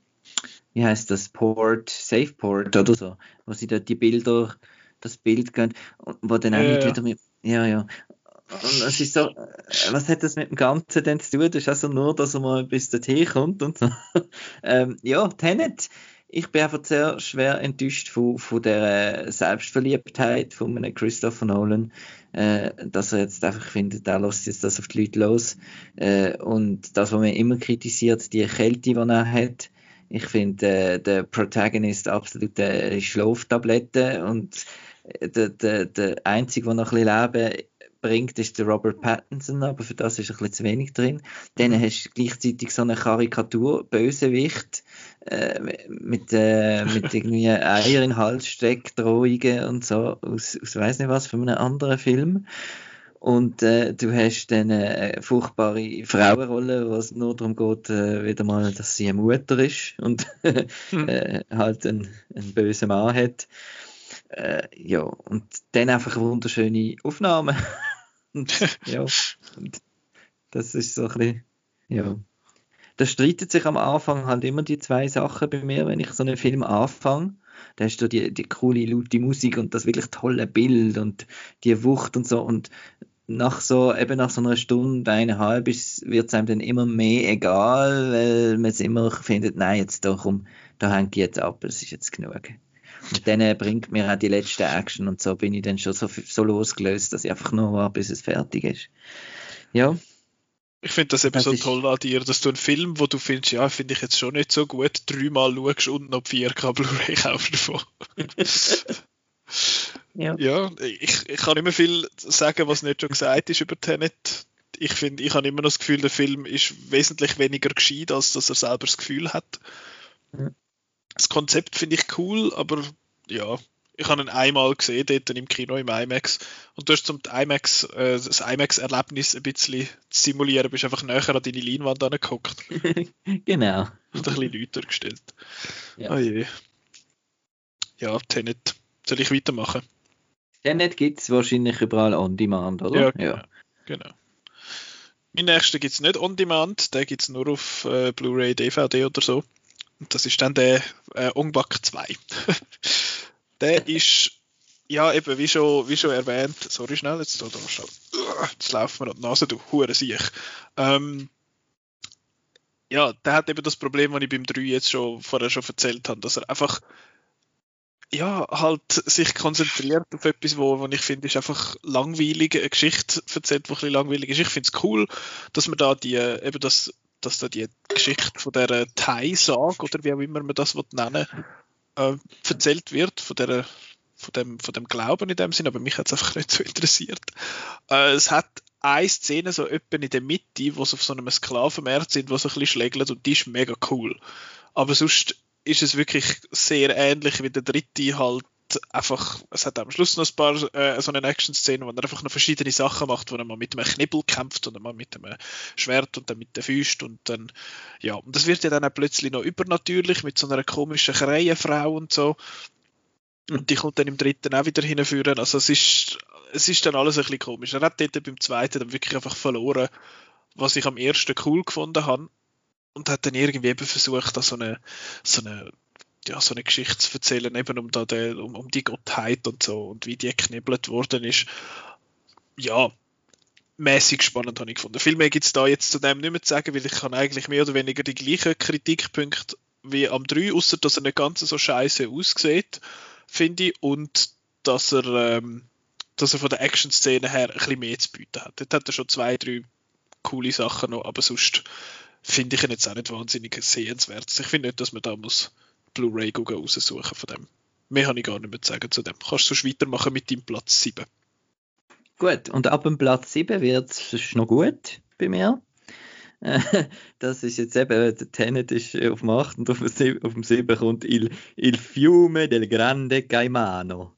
wie heißt das, Port, Safe Port oder so, wo sie da die Bilder, das Bild gehen, wo dann auch ja, nicht wieder mit, ja, ja. Und es ist so, was hat das mit dem Ganzen denn zu tun? Das ist also nur, dass er mal bis dorthin kommt und so. ähm, ja, Tenet ich bin einfach sehr schwer enttäuscht von, von der Selbstverliebtheit von einem Christopher Nolan, äh, dass er jetzt einfach findet, er lässt jetzt das auf die Leute los. Äh, und das, was man immer kritisiert, die Kälte, die er hat, ich finde äh, der Protagonist absolut eine Schlaftablette und äh, der, der, der Einzige, der noch ein bisschen Leben bringt, ist der Robert Pattinson, aber für das ist ein bisschen zu wenig drin. Dann hast du gleichzeitig so eine Karikatur, Bösewicht, äh, mit, äh, mit irgendwie Eier in Hals steck, Drohungen und so, aus, aus weiß nicht was, von einem anderen Film. Und äh, du hast dann eine furchtbare Frauenrolle, wo es nur darum geht, äh, wieder mal, dass sie eine Mutter ist und hm. äh, halt einen, einen bösen Mann hat. Äh, ja, und dann einfach eine wunderschöne Aufnahme. und, ja, und das ist so ein bisschen, ja. Da streitet sich am Anfang halt immer die zwei Sachen bei mir, wenn ich so einen Film anfange. Da hast du die, die coole, laute Musik und das wirklich tolle Bild und die Wucht und so. Und nach so, eben nach so einer Stunde, eineinhalb, wird es einem dann immer mehr egal, weil man es immer findet, nein, jetzt doch um, da hängt jetzt ab, das ist jetzt genug. Und dann bringt mir auch die letzte Action und so bin ich dann schon so, so losgelöst, dass ich einfach nur war, bis es fertig ist. Ja. Ich finde das eben das so toll an dir, dass du einen Film, wo du findest, ja, finde ich jetzt schon nicht so gut, dreimal schaust und noch 4K Blu-ray kaufst davon. ja. ja, ich, ich kann mehr viel sagen, was nicht schon gesagt ist über Tenet. Ich finde, ich habe immer noch das Gefühl, der Film ist wesentlich weniger gescheit, als dass er selber das Gefühl hat. Ja das Konzept finde ich cool, aber ja, ich habe ihn einmal gesehen, dort im Kino im IMAX. Und du hast zum IMAX, äh, das IMAX-Erlebnis ein bisschen zu simulieren, bist einfach näher an deine Leinwand angeguckt. genau. Und ein bisschen Leute gestellt. Ja. Oh je. Ja, Tenet. Soll ich weitermachen? Tenet gibt es wahrscheinlich überall on demand, oder? Ja, genau. Ja. genau. Mein nächster gibt es nicht on demand, der gibt es nur auf äh, Blu-ray, DVD oder so. Und das ist dann der äh, Ongback 2. der ist, ja, eben, wie schon, wie schon erwähnt, sorry schnell, jetzt, da, da, jetzt laufen wir an die Nase, du hure sich. Ähm, ja, der hat eben das Problem, was ich beim 3 jetzt schon vorher schon erzählt habe, dass er einfach ja, halt sich konzentriert auf etwas, wo, wo ich finde, ist einfach langweilig, eine Geschichte erzählt, die ein bisschen langweilig ist. Ich finde es cool, dass man da die, eben das dass da die Geschichte von der Thai-Sage oder wie auch immer man das nennen äh, erzählt wird, von, der, von, dem, von dem Glauben in dem Sinn, aber mich hat es einfach nicht so interessiert. Äh, es hat eine Szene so etwa in der Mitte, wo sie auf so einem Sklavenmarkt sind, wo sie ein bisschen schlägeln und die ist mega cool. Aber sonst ist es wirklich sehr ähnlich wie der dritte halt einfach, es hat am Schluss noch ein paar äh, so eine Action-Szenen, wo er einfach noch verschiedene Sachen macht, wo er mal mit einem Knibbel kämpft und mal mit einem Schwert und dann mit der Füßt und dann, ja, und das wird ja dann auch plötzlich noch übernatürlich mit so einer komischen Krähenfrau und so. Und die kommt dann im dritten auch wieder hinführen. Also es ist, es ist dann alles ein bisschen komisch. Er hat dort beim zweiten dann wirklich einfach verloren, was ich am ersten cool gefunden habe. Und hat dann irgendwie eben versucht, da so eine, so eine ja, so eine Geschichte zu erzählen, eben um, da den, um, um die Gottheit und so und wie die geknibbelt worden ist. Ja, mäßig spannend habe ich gefunden. Viel mehr gibt es da jetzt zu dem nicht mehr zu sagen, weil ich kann eigentlich mehr oder weniger die gleichen Kritikpunkte wie am 3, außer dass er nicht ganz so scheiße aussieht, finde ich, und dass er, ähm, dass er von der Action-Szene her ein bisschen mehr zu bieten hat. Dort hat er schon zwei, drei coole Sachen noch, aber sonst finde ich ihn jetzt auch nicht wahnsinnig sehenswert. Ich finde nicht, dass man da muss Blu-ray raussuchen von dem. Mehr habe ich gar nicht mehr zu sagen zu dem. Kannst du sonst weitermachen mit deinem Platz 7. Gut, und ab dem Platz 7 wird es noch gut bei mir. das ist jetzt eben, der Tenet ist auf dem 8 und auf dem 7, auf dem 7 kommt Il, Il Fiume del Grande Caimano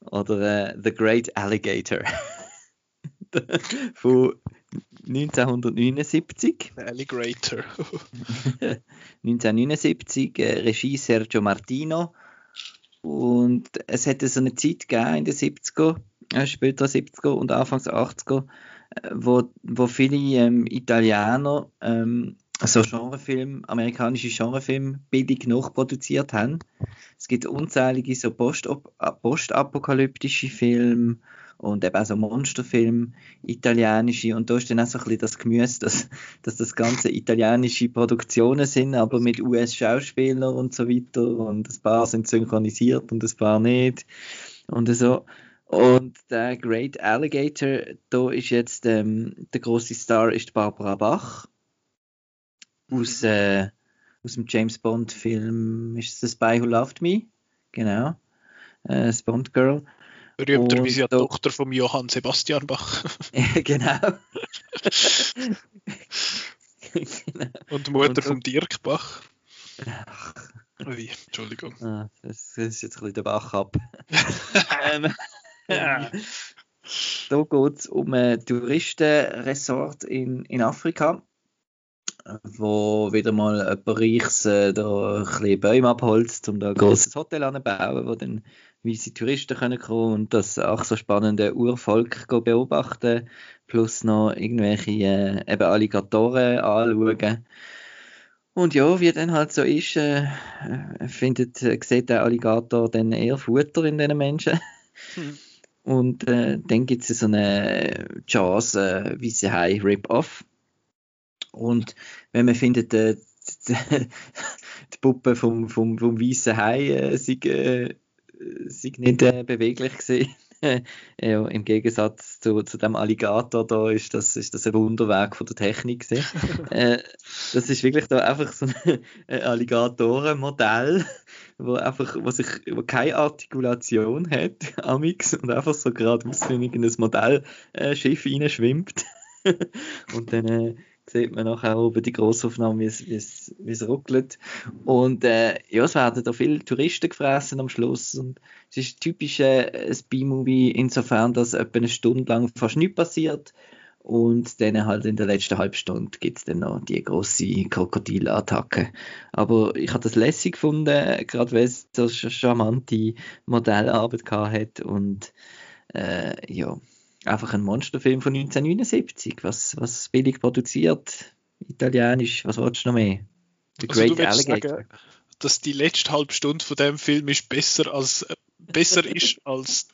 oder äh, The Great Alligator von 1979. Alligator. 1979, äh, Regie Sergio Martino. Und es hätte so eine Zeit gegeben in den 70er, äh, später 70er und Anfangs 80er, äh, wo, wo viele ähm, Italiener ähm, so Genrefilm, amerikanische Genrefilme billig nachproduziert haben. Es gibt unzählige so postapokalyptische Filme und eben auch so Monsterfilme, italienische und da ist dann auch so ein bisschen das Gemüse, dass, dass das ganze italienische Produktionen sind, aber mit US-Schauspielern und so weiter und ein paar sind synchronisiert und ein paar nicht und so. Und der Great Alligator, da ist jetzt ähm, der große Star ist Barbara Bach aus, äh, aus dem James Bond Film, ist es Spy Who Loved Me? Genau, äh, das Bond Girl. Berühmterweise ja Tochter von Johann Sebastian Bach. genau. genau. Und Mutter von Dirk Bach. Ach. Ui, Entschuldigung. Ah, das, das, ist jetzt ein bisschen der Bach ab. ähm, ja. Da geht es um ein Touristenresort in, in Afrika, wo wieder mal jemand Reichs äh, da ein bisschen Bäume abholzt, um da ein grosses Hotel anzubauen, wo dann weiße Touristen können kommen und das auch so spannende Urvolk beobachten, plus noch irgendwelche äh, eben Alligatoren anschauen. Und ja, wie dann halt so ist, äh, äh findet, äh, sieht der Alligator dann eher Futter in diesen Menschen. Hm. Und äh, dann gibt es so eine Jaws äh, Weisse Hai Rip-Off. Und wenn man findet, äh, die, die Puppe vom, vom, vom Weißen Hai äh, sei, sei nicht äh, beweglich gewesen. ja, Im Gegensatz zu, zu dem Alligator da ist das, ist das ein Wunderwerk von der Technik. äh, das ist wirklich da einfach so ein, Alligatorenmodell, wo einfach, wo sich, wo keine Artikulation hat, amix und einfach so geradeaus in ein Modellschiff äh, reinschwimmt. und dann äh, sieht man nachher oben die Grossaufnahme, wie es, ruckelt. Und äh, ja, es werden da viele Touristen gefressen am Schluss. Und es ist typisch äh, ein B-Movie insofern, dass etwa eine Stunde lang fast nichts passiert. Und dann halt in der letzten halben Stunde gibt es dann noch die große Krokodilattacke. Aber ich habe das lässig gefunden, gerade weil es so charmante Modellarbeit hat und äh, ja, einfach ein Monsterfilm von 1979, was, was billig produziert, italienisch, was willst du noch mehr? The also Great Alligator. Sagen, dass die letzte halbe Stunde von dem Film ist besser als äh, besser ist als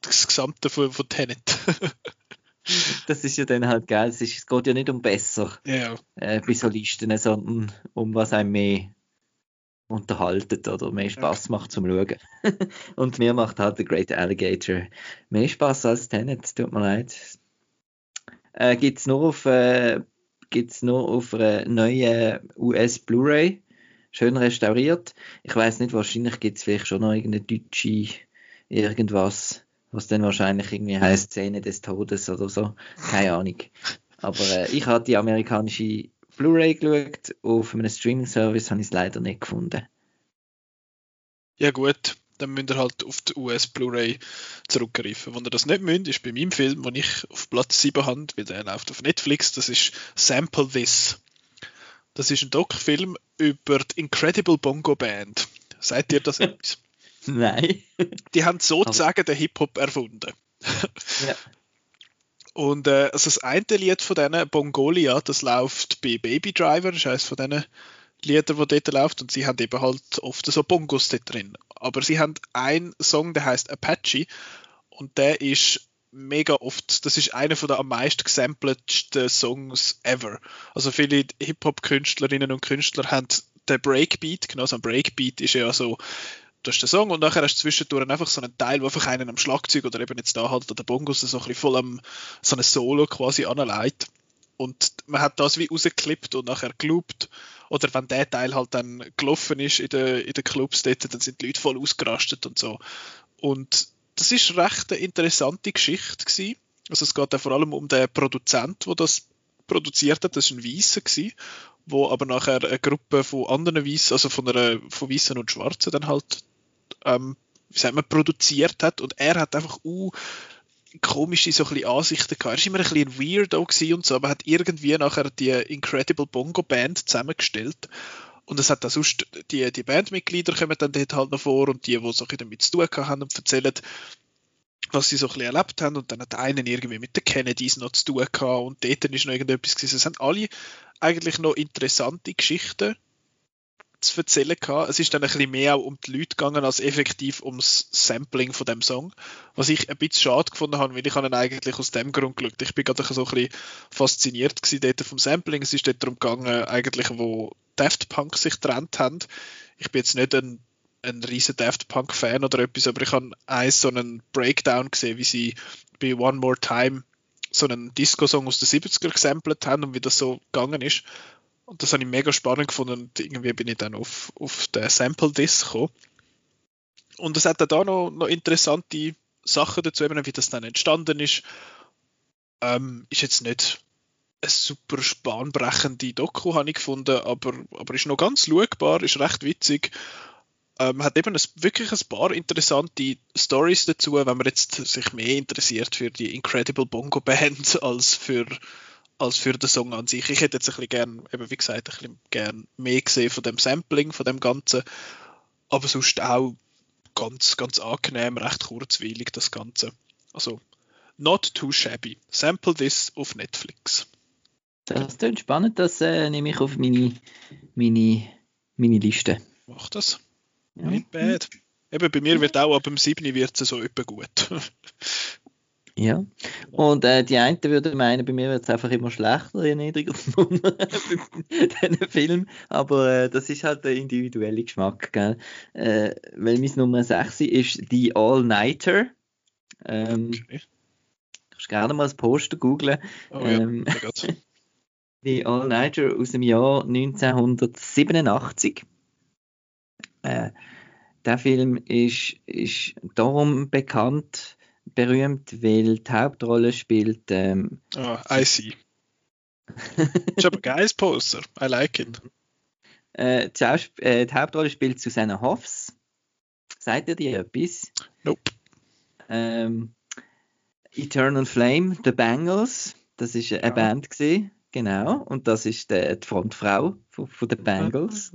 das Gesamte von, von Tenet. das ist ja dann halt geil. Es, ist, es geht ja nicht um besser ja. äh, bei Solisten, sondern um was einem mehr unterhalten oder mehr Spaß macht zum Schauen. und mir macht halt The Great Alligator mehr Spaß als Tenet, tut mir leid. Äh, Gibt es nur auf, äh, gibt's nur auf einer neuen US Blu-ray, schön restauriert. Ich weiß nicht, wahrscheinlich gibt es vielleicht schon noch irgendeine deutsche irgendwas, was dann wahrscheinlich irgendwie heißt Szene des Todes oder so. Keine Ahnung. Aber äh, ich habe die amerikanische Blu-ray geschaut, auf einem Streaming-Service habe ich es leider nicht gefunden. Ja gut, dann müsst ihr halt auf die US Blu-ray zurückgreifen. Wenn ihr das nicht müsst, ist bei meinem Film, den ich auf Platz 7 habe, weil der läuft auf Netflix, das ist Sample This. Das ist ein Doc-Film über die Incredible Bongo Band. Seid ihr das etwas? Nein. Die haben sozusagen den Hip-Hop erfunden. ja. Und äh, also das eine Lied von denen, Bongolia, das läuft bei Baby Driver, das eines von diesen Liedern, die dort läuft und sie haben eben halt oft so Bongos dort drin. Aber sie haben einen Song, der heißt Apache und der ist mega oft, das ist einer der am meisten gesampelten Songs ever. Also viele Hip-Hop-Künstlerinnen und Künstler haben den Breakbeat, genau so ein Breakbeat ist ja so du hast den Song und nachher hast du zwischendurch einfach so einen Teil, wo einfach einen am Schlagzeug oder eben jetzt da halt der Bongos so ein bisschen voll am so ein Solo quasi anleitet. Und man hat das wie rausgeklippt und nachher gelobt. Oder wenn der Teil halt dann gelaufen ist in den, in den Clubs dort, dann sind die Leute voll ausgerastet und so. Und das ist recht eine interessante Geschichte gewesen. Also es geht ja vor allem um den Produzent, der das produziert hat. Das war ein Weisser gewesen, wo aber nachher eine Gruppe von anderen Weißen, also von einer von Weißen und Schwarzen dann halt, ähm, wie sagt man, produziert hat. Und er hat einfach uh, komische so ein Ansichten gehabt. Er war immer ein bisschen Weirdo und so, aber hat irgendwie nachher die Incredible Bongo Band zusammengestellt. Und es hat dann sonst, die, die Bandmitglieder kommen dann dort halt noch vor und die, die so ein damit zu tun haben und erzählen, was sie so ein bisschen erlebt haben. Und dann hat einer irgendwie mit den Kennedys noch zu tun gehabt und dort ist noch irgendetwas gewesen. Es sind alle eigentlich noch interessante Geschichten zu erzählen gehabt. Es ist dann ein bisschen mehr um die Leute gegangen als effektiv ums Sampling von dem Song. Was ich ein bisschen schade gefunden habe, weil ich habe ihn eigentlich aus dem Grund geschaut. Ich bin gerade so ein bisschen fasziniert gewesen dort vom Sampling. Es ist dort darum gegangen, eigentlich, wo Daft Punk sich getrennt haben. Ich bin jetzt nicht ein, ein riesen Daft Punk Fan oder etwas, aber ich habe eins so einen Breakdown gesehen, wie sie bei One More Time so einen Disco-Song aus den 70er gesampelt haben und wie das so gegangen ist. Und das habe ich mega spannend gefunden und irgendwie bin ich dann auf, auf den Sample-Disc gekommen. Und es hat dann da noch, noch interessante Sachen dazu, eben wie das dann entstanden ist. Ähm, ist jetzt nicht eine super bahnbrechende Doku, habe ich gefunden, aber, aber ist noch ganz schaubar, ist recht witzig. Ähm, hat eben ein, wirklich ein paar interessante Stories dazu, wenn man jetzt sich mehr interessiert für die Incredible Bongo Band als für als für den Song an sich. Ich hätte jetzt ein bisschen gern, eben wie gesagt, ein bisschen gern mehr gesehen von dem Sampling, von dem Ganzen. Aber sonst auch ganz, ganz angenehm, recht kurzweilig das Ganze. Also, not too shabby. Sample this auf Netflix. Das klingt spannend, das äh, nehme ich auf meine, meine, meine Liste. Mach das. Ja. Nicht bad. Eben bei mir wird auch ab dem 7. wird es so etwa gut. Ja. Und äh, die einen würden meinen, bei mir wird es einfach immer schlechter, je niedriger diesen Film. Aber äh, das ist halt der individuelle Geschmack. Gell? Äh, weil mein Nummer 6 ist The All-Nighter. Ähm, okay. Kannst gerne mal das Poster googlen. Oh, ähm, ja. The All-Nighter aus dem Jahr 1987. Äh, der Film ist, ist darum bekannt, berühmt, weil die Hauptrolle spielt. Ähm, oh, I see. ist aber ein geiles Poster. I like it. Äh, die, äh, die, Hauptrolle spielt Susanna Hoffs. Seid ihr dir etwas? Nope. Ähm, Eternal Flame, The Bangles. Das ist eine ja. Band gesehen, genau. Und das ist die, die Frontfrau von, von The Bangles.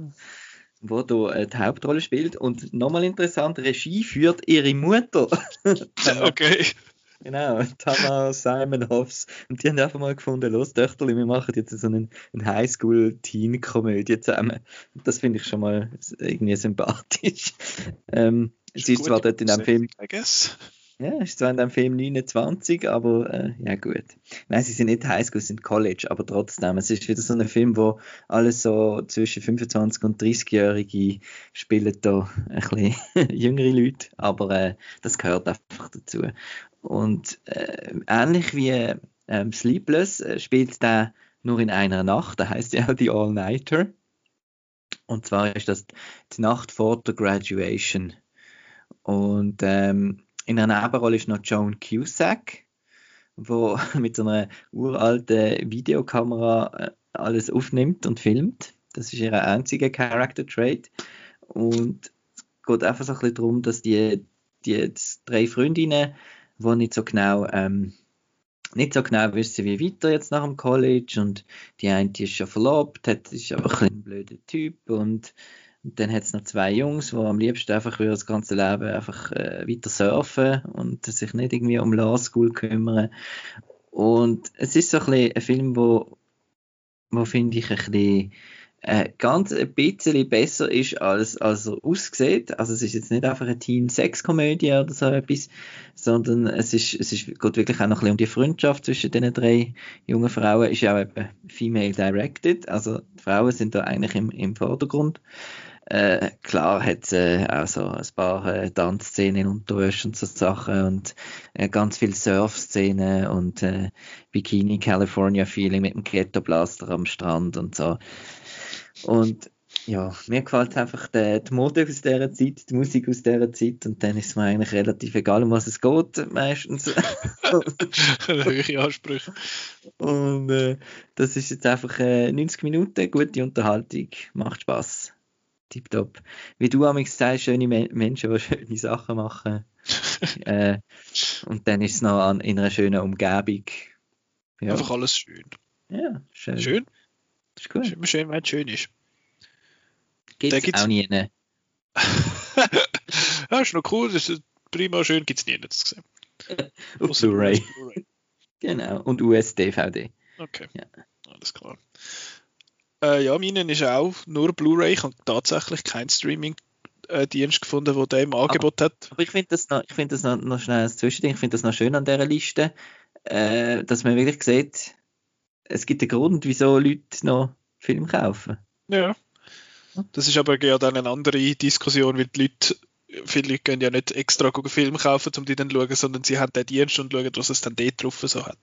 Wo da äh, die Hauptrolle spielt. Und nochmal interessant, Regie führt ihre Mutter. okay. Genau, Tama Simon Hoffs. Und die haben einfach mal gefunden, los Töchterli, wir machen jetzt so einen, eine Highschool-Teen-Komödie zusammen. Das finde ich schon mal irgendwie sympathisch. Ähm, sie ist zwar dort in einem Film. I guess. Ja, ist zwar in dem Film 29, aber äh, ja gut. Nein, sie sind nicht Highschool, sie sind College, aber trotzdem, es ist wieder so ein Film, wo alles so zwischen 25 und 30-Jährige spielen da ein bisschen jüngere Leute, aber äh, das gehört einfach dazu. Und äh, ähnlich wie ähm, Sleepless äh, spielt der nur in einer Nacht, da heißt ja die All-Nighter. Und zwar ist das die Nacht vor der Graduation. Und ähm, in einer Nebenrolle ist noch Joan Cusack, wo mit so einer uralten Videokamera äh, alles aufnimmt und filmt. Das ist ihr einziger Character Trait. Und es geht einfach so ein bisschen darum, dass die, die drei Freundinnen, die nicht so genau ähm, nicht so genau wissen, wie weiter jetzt nach dem College und die eine die ist schon verlobt, hat, ist einfach ein blöder Typ und und dann hat es noch zwei Jungs, die am liebsten einfach über das ganze Leben einfach äh, weiter surfen und sich nicht irgendwie um Law School kümmern. Und es ist so ein, bisschen ein Film, wo, wo finde ich ein bisschen äh, ganz ein bisschen besser ist, als, als er aussieht. Also es ist jetzt nicht einfach eine Teen-Sex-Komödie oder so etwas, sondern es ist, es ist, geht wirklich auch noch ein bisschen um die Freundschaft zwischen den drei jungen Frauen. Ist ja auch eben female directed, also die Frauen sind da eigentlich im, im Vordergrund. Äh, klar hat es äh, auch so ein paar äh, Tanzszenen und Unterwäsche und so Sachen und äh, ganz viel Surf-Szenen und äh, Bikini California Feeling mit dem Ghetto Blaster am Strand und so. Und ja, mir gefällt einfach die, die Mode aus dieser Zeit, die Musik aus dieser Zeit und dann ist es mir eigentlich relativ egal, um was es geht, meistens. Höhere Ansprüche. Und äh, das ist jetzt einfach äh, 90 Minuten, gute Unterhaltung, macht Spaß. Tipptopp. Wie du am sagst, schöne Men Menschen, die schöne Sachen machen. äh, und dann ist es noch an, in einer schönen Umgebung. Ja. Einfach alles schön. Ja, schön. Schön? Ist gut. Ist immer schön, wenn es schön ist. Gibt es auch nie. Ne? ja, ist noch cool, das ist prima schön, gibt es nie zu sehen. Auf Blu-ray. Blu genau, und US-DVD. Okay, ja. alles klar. Äh, ja, meinen ist auch nur Blu-ray. Ich habe tatsächlich keinen Streaming-Dienst gefunden, der dem Angebot aber, hat. Aber ich finde das, noch, ich find das noch, noch schnell als Zwischending. Ich finde das noch schön an dieser Liste, äh, dass man wirklich sieht, es gibt einen Grund, wieso Leute noch Film kaufen. Ja. Das ist aber ja dann eine andere Diskussion, weil die Leute, viele Leute gehen ja nicht extra Film kaufen, um die dann zu schauen, sondern sie haben den Dienst und schauen, was es dann dort drauf so hat.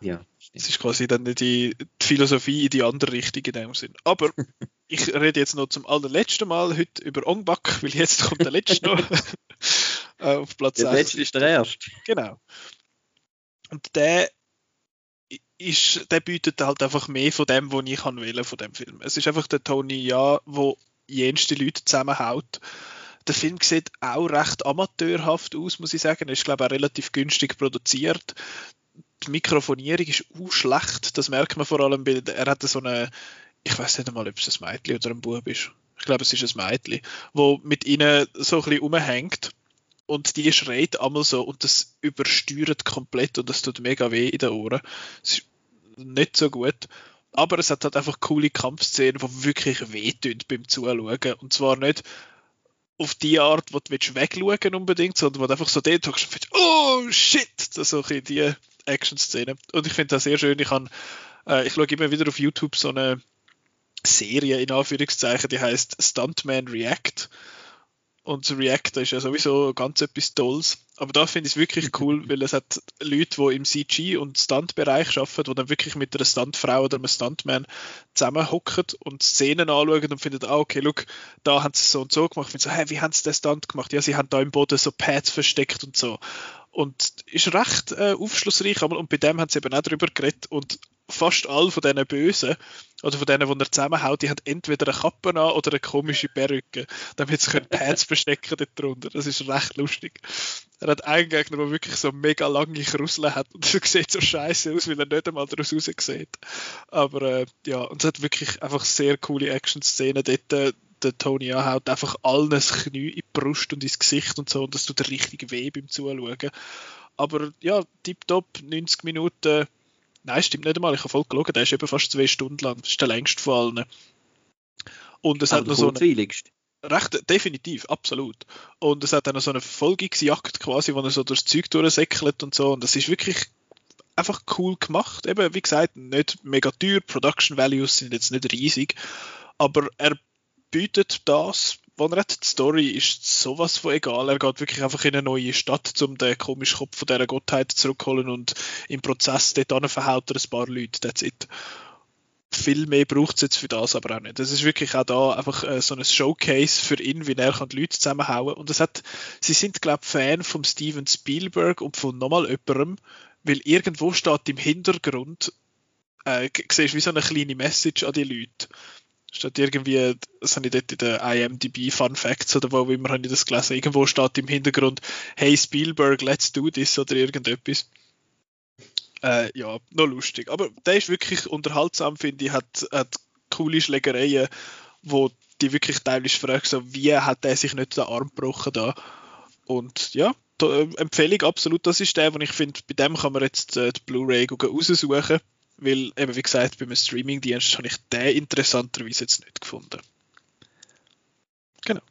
Ja. Das ist quasi dann die, die Philosophie in die andere Richtung in dem Sinn. Aber ich rede jetzt noch zum allerletzten Mal heute über Ongbak, weil jetzt kommt der letzte noch äh, auf Platz Der letzte ist der erste. Genau. Und der ist, der bietet halt einfach mehr von dem, was ich kann wählen von dem Film. Es ist einfach der Tony Ja, wo jenste Leute zusammenhaut. Der Film sieht auch recht amateurhaft aus, muss ich sagen. Er ist, glaube ich, auch relativ günstig produziert. Die Mikrofonierung ist auch schlecht. Das merkt man vor allem, weil er hat so eine, ich weiß nicht einmal, ob es ein Mädchen oder ein Bub ist. Ich glaube, es ist ein Mädchen, wo mit ihnen so ein bisschen umhängt und die schreit einmal so und das übersteuert komplett und das tut mega weh in den Ohren. Es ist nicht so gut. Aber es hat halt einfach coole Kampfszenen, die wirklich wehtun beim Zuschauen. Und zwar nicht auf die Art, wo du wegschauen unbedingt, sondern wo du einfach so dort hockst und findest, oh shit! So ein die Action-Szene. Und ich finde das sehr schön. Ich, kann, äh, ich schaue immer wieder auf YouTube so eine Serie in Anführungszeichen, die heißt Stuntman React. Und React ist ja sowieso ganz etwas Tolles. Aber da finde ich es wirklich cool, weil es hat Leute, die im CG- und Stunt-Bereich arbeiten, die dann wirklich mit einer Stuntfrau oder einem Stuntman zusammenhocken und Szenen anschauen und finden, ah, okay, look, da haben sie es so und so gemacht. Ich finde so, hey, wie haben sie den Stunt gemacht? Ja, sie haben da im Boden so Pads versteckt und so. Und ist recht äh, aufschlussreich, und bei dem haben sie eben auch darüber geredet und fast alle von diesen Bösen, oder von denen, die er zusammenhaut, die haben entweder eine Kappe an oder eine komische Perücke, damit sie Pads verstecken dort drunter. Das ist recht lustig. Er hat einen Gegner, der wirklich so mega lange Krusseln hat und er sieht so scheiße aus, weil er nicht einmal daraus sieht. Aber äh, ja, und es hat wirklich einfach sehr coole Action-Szenen dort. Äh, der Tony haut einfach allen das Knie in die Brust und ins Gesicht und so und das tut richtig weh beim Zuschauen. Aber ja, tipptopp, 90 Minuten Nein, stimmt nicht einmal. Ich habe voll gelogen. Der ist eben fast zwei Stunden lang. Das ist der längste von allen. Und es Aber hat noch so eine, Recht, definitiv, absolut. Und es hat dann noch so eine Verfolgungsjagd quasi, wo er so durchs Zeug durchsäckelt und so. Und das ist wirklich einfach cool gemacht. Eben, wie gesagt, nicht mega teuer. Production Values sind jetzt nicht riesig. Aber er bietet das wo er hat, die Story ist sowas von egal. Er geht wirklich einfach in eine neue Stadt, um den komischen Kopf von dieser Gottheit zurückzuholen und im Prozess dort verhaut er ein paar Leute. That's it. Viel mehr braucht es jetzt für das aber auch nicht. Das ist wirklich auch da einfach äh, so ein Showcase für ihn, wie er kann die Leute zusammenhauen. Und das hat, sie sind, glaube ich, Fan von Steven Spielberg und von nochmal jemandem, weil irgendwo steht im Hintergrund, äh, siehst wie so eine kleine Message an die Leute steht irgendwie, das habe ich dort in den IMDb Fun Facts oder wo immer habe ich das gelesen, irgendwo steht im Hintergrund, hey Spielberg, let's do this oder irgendetwas. Äh, ja, noch lustig. Aber der ist wirklich unterhaltsam, finde ich, hat, hat coole Schlägereien, wo die wirklich teilweise fragen, so, wie hat er sich nicht den Arm gebrochen da? Und ja, äh, Empfehlung absolut, das ist der, wo ich finde, bei dem kann man jetzt äh, die Blu-ray raussuchen weil, eben wie gesagt, beim Streaming-Dienst habe ich den interessanterweise jetzt nicht gefunden. Genau.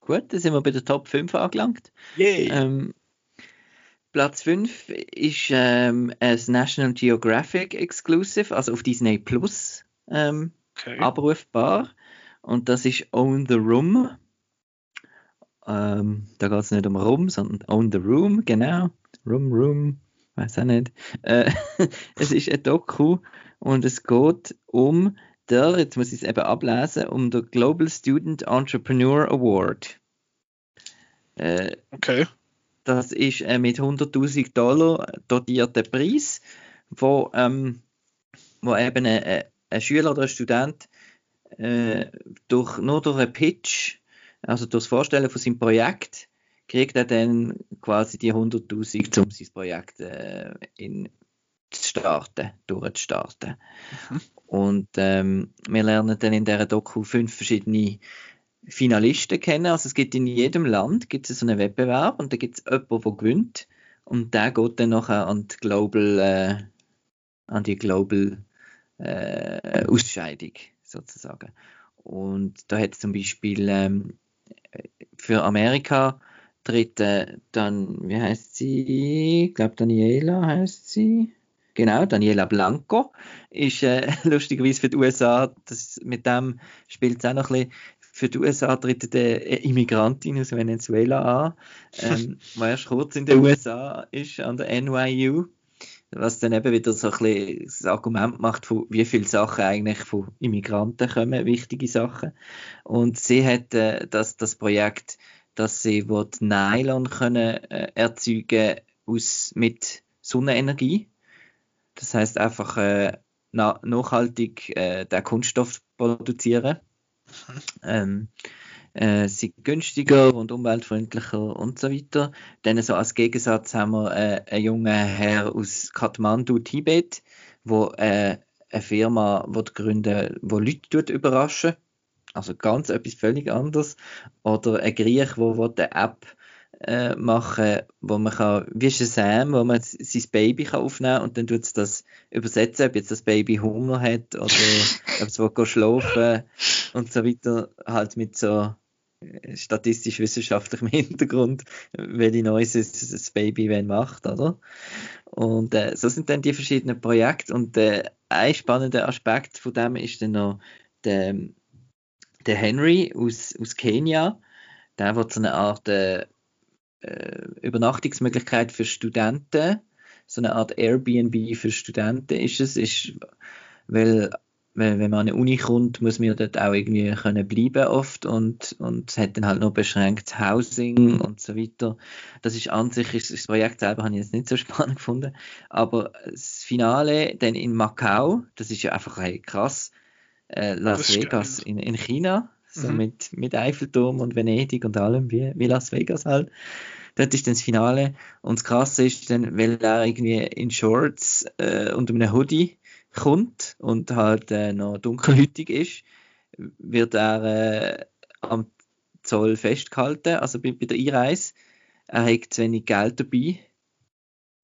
Gut, dann sind wir bei der Top 5 angelangt. Yay! Ähm, Platz 5 ist ähm, ein National Geographic Exclusive, also auf Disney Plus ähm, okay. abrufbar. und das ist Own the Room. Ähm, da geht es nicht um Rum, sondern Own the Room, genau. Room, Room, weiß auch nicht. Äh, es ist ein Doku und es geht um der, jetzt muss ich es eben ablesen, um den Global Student Entrepreneur Award. Äh, okay. Das ist äh, mit 100.000 Dollar dotierter Preis, wo, ähm, wo eben ein, ein Schüler oder ein Student äh, durch, nur durch einen Pitch, also durch das Vorstellen von seinem Projekt, kriegt er dann quasi die 100.000, um sein Projekt äh, in, zu starten, durchzustarten. Mhm. Und ähm, wir lernen dann in dieser Doku fünf verschiedene Finalisten kennen. Also es gibt in jedem Land gibt es so einen Wettbewerb und da gibt es jemanden, der gewinnt und der geht dann nachher an die Global, äh, an die Global äh, Ausscheidung sozusagen. Und da hat es zum Beispiel ähm, für Amerika tritt äh, dann, wie heißt sie? Ich glaube Daniela heißt sie. Genau, Daniela Blanco ist äh, lustigerweise für die USA, das, mit dem spielt es auch noch ein bisschen für die USA tritt eine Immigrantin aus Venezuela an, ähm, die erst kurz in den USA ist, an der NYU, was dann eben wieder so ein bisschen das Argument macht, von wie viele Sachen eigentlich von Immigranten kommen, wichtige Sachen. Und sie hat äh, das, das Projekt, dass sie Nylon können, äh, erzeugen aus, mit Sonnenenergie. Das heißt einfach äh, na, nachhaltig äh, den Kunststoff produzieren ähm, äh, sind günstiger und umweltfreundlicher und so weiter. Dann so als Gegensatz haben wir äh, einen jungen Herr aus Kathmandu, Tibet, wo äh, eine Firma wo gründen, wo Leute überraschen. Also ganz etwas völlig anderes. Oder ein Griech, der eine App äh, machen, wo man kann, wie Shazam, wo man sein Baby kann aufnehmen und dann tut es das übersetzen, ob jetzt das Baby Hunger hat oder ob es will schlafen und so weiter, halt mit so äh, statistisch-wissenschaftlichem Hintergrund, welche Neues das Baby wenn macht, oder? Und äh, so sind dann die verschiedenen Projekte und äh, ein spannender Aspekt von dem ist dann noch der, der Henry aus, aus Kenia, der wird so eine Art äh, äh, Übernachtungsmöglichkeit für Studenten, so eine Art Airbnb für Studenten ist es, ist, weil wenn, man an eine Uni kommt, muss man dort auch irgendwie können bleiben oft und, und es hat dann halt noch beschränktes Housing und so weiter. Das ist an sich, ist, das Projekt selber habe ich jetzt nicht so spannend gefunden, aber das Finale dann in Macau, das ist ja einfach hey, krass, äh, Las Vegas in, in China, so mhm. mit, mit Eiffelturm und Venedig und allem, wie, wie Las Vegas halt. Dort ist dann das Finale und das Krasse ist dann, weil er irgendwie in Shorts äh, und einem Hoodie kommt und halt äh, noch dunkelhütig ist, wird er äh, am Zoll festgehalten, also bei, bei der Einreise. Er hat zu wenig Geld dabei,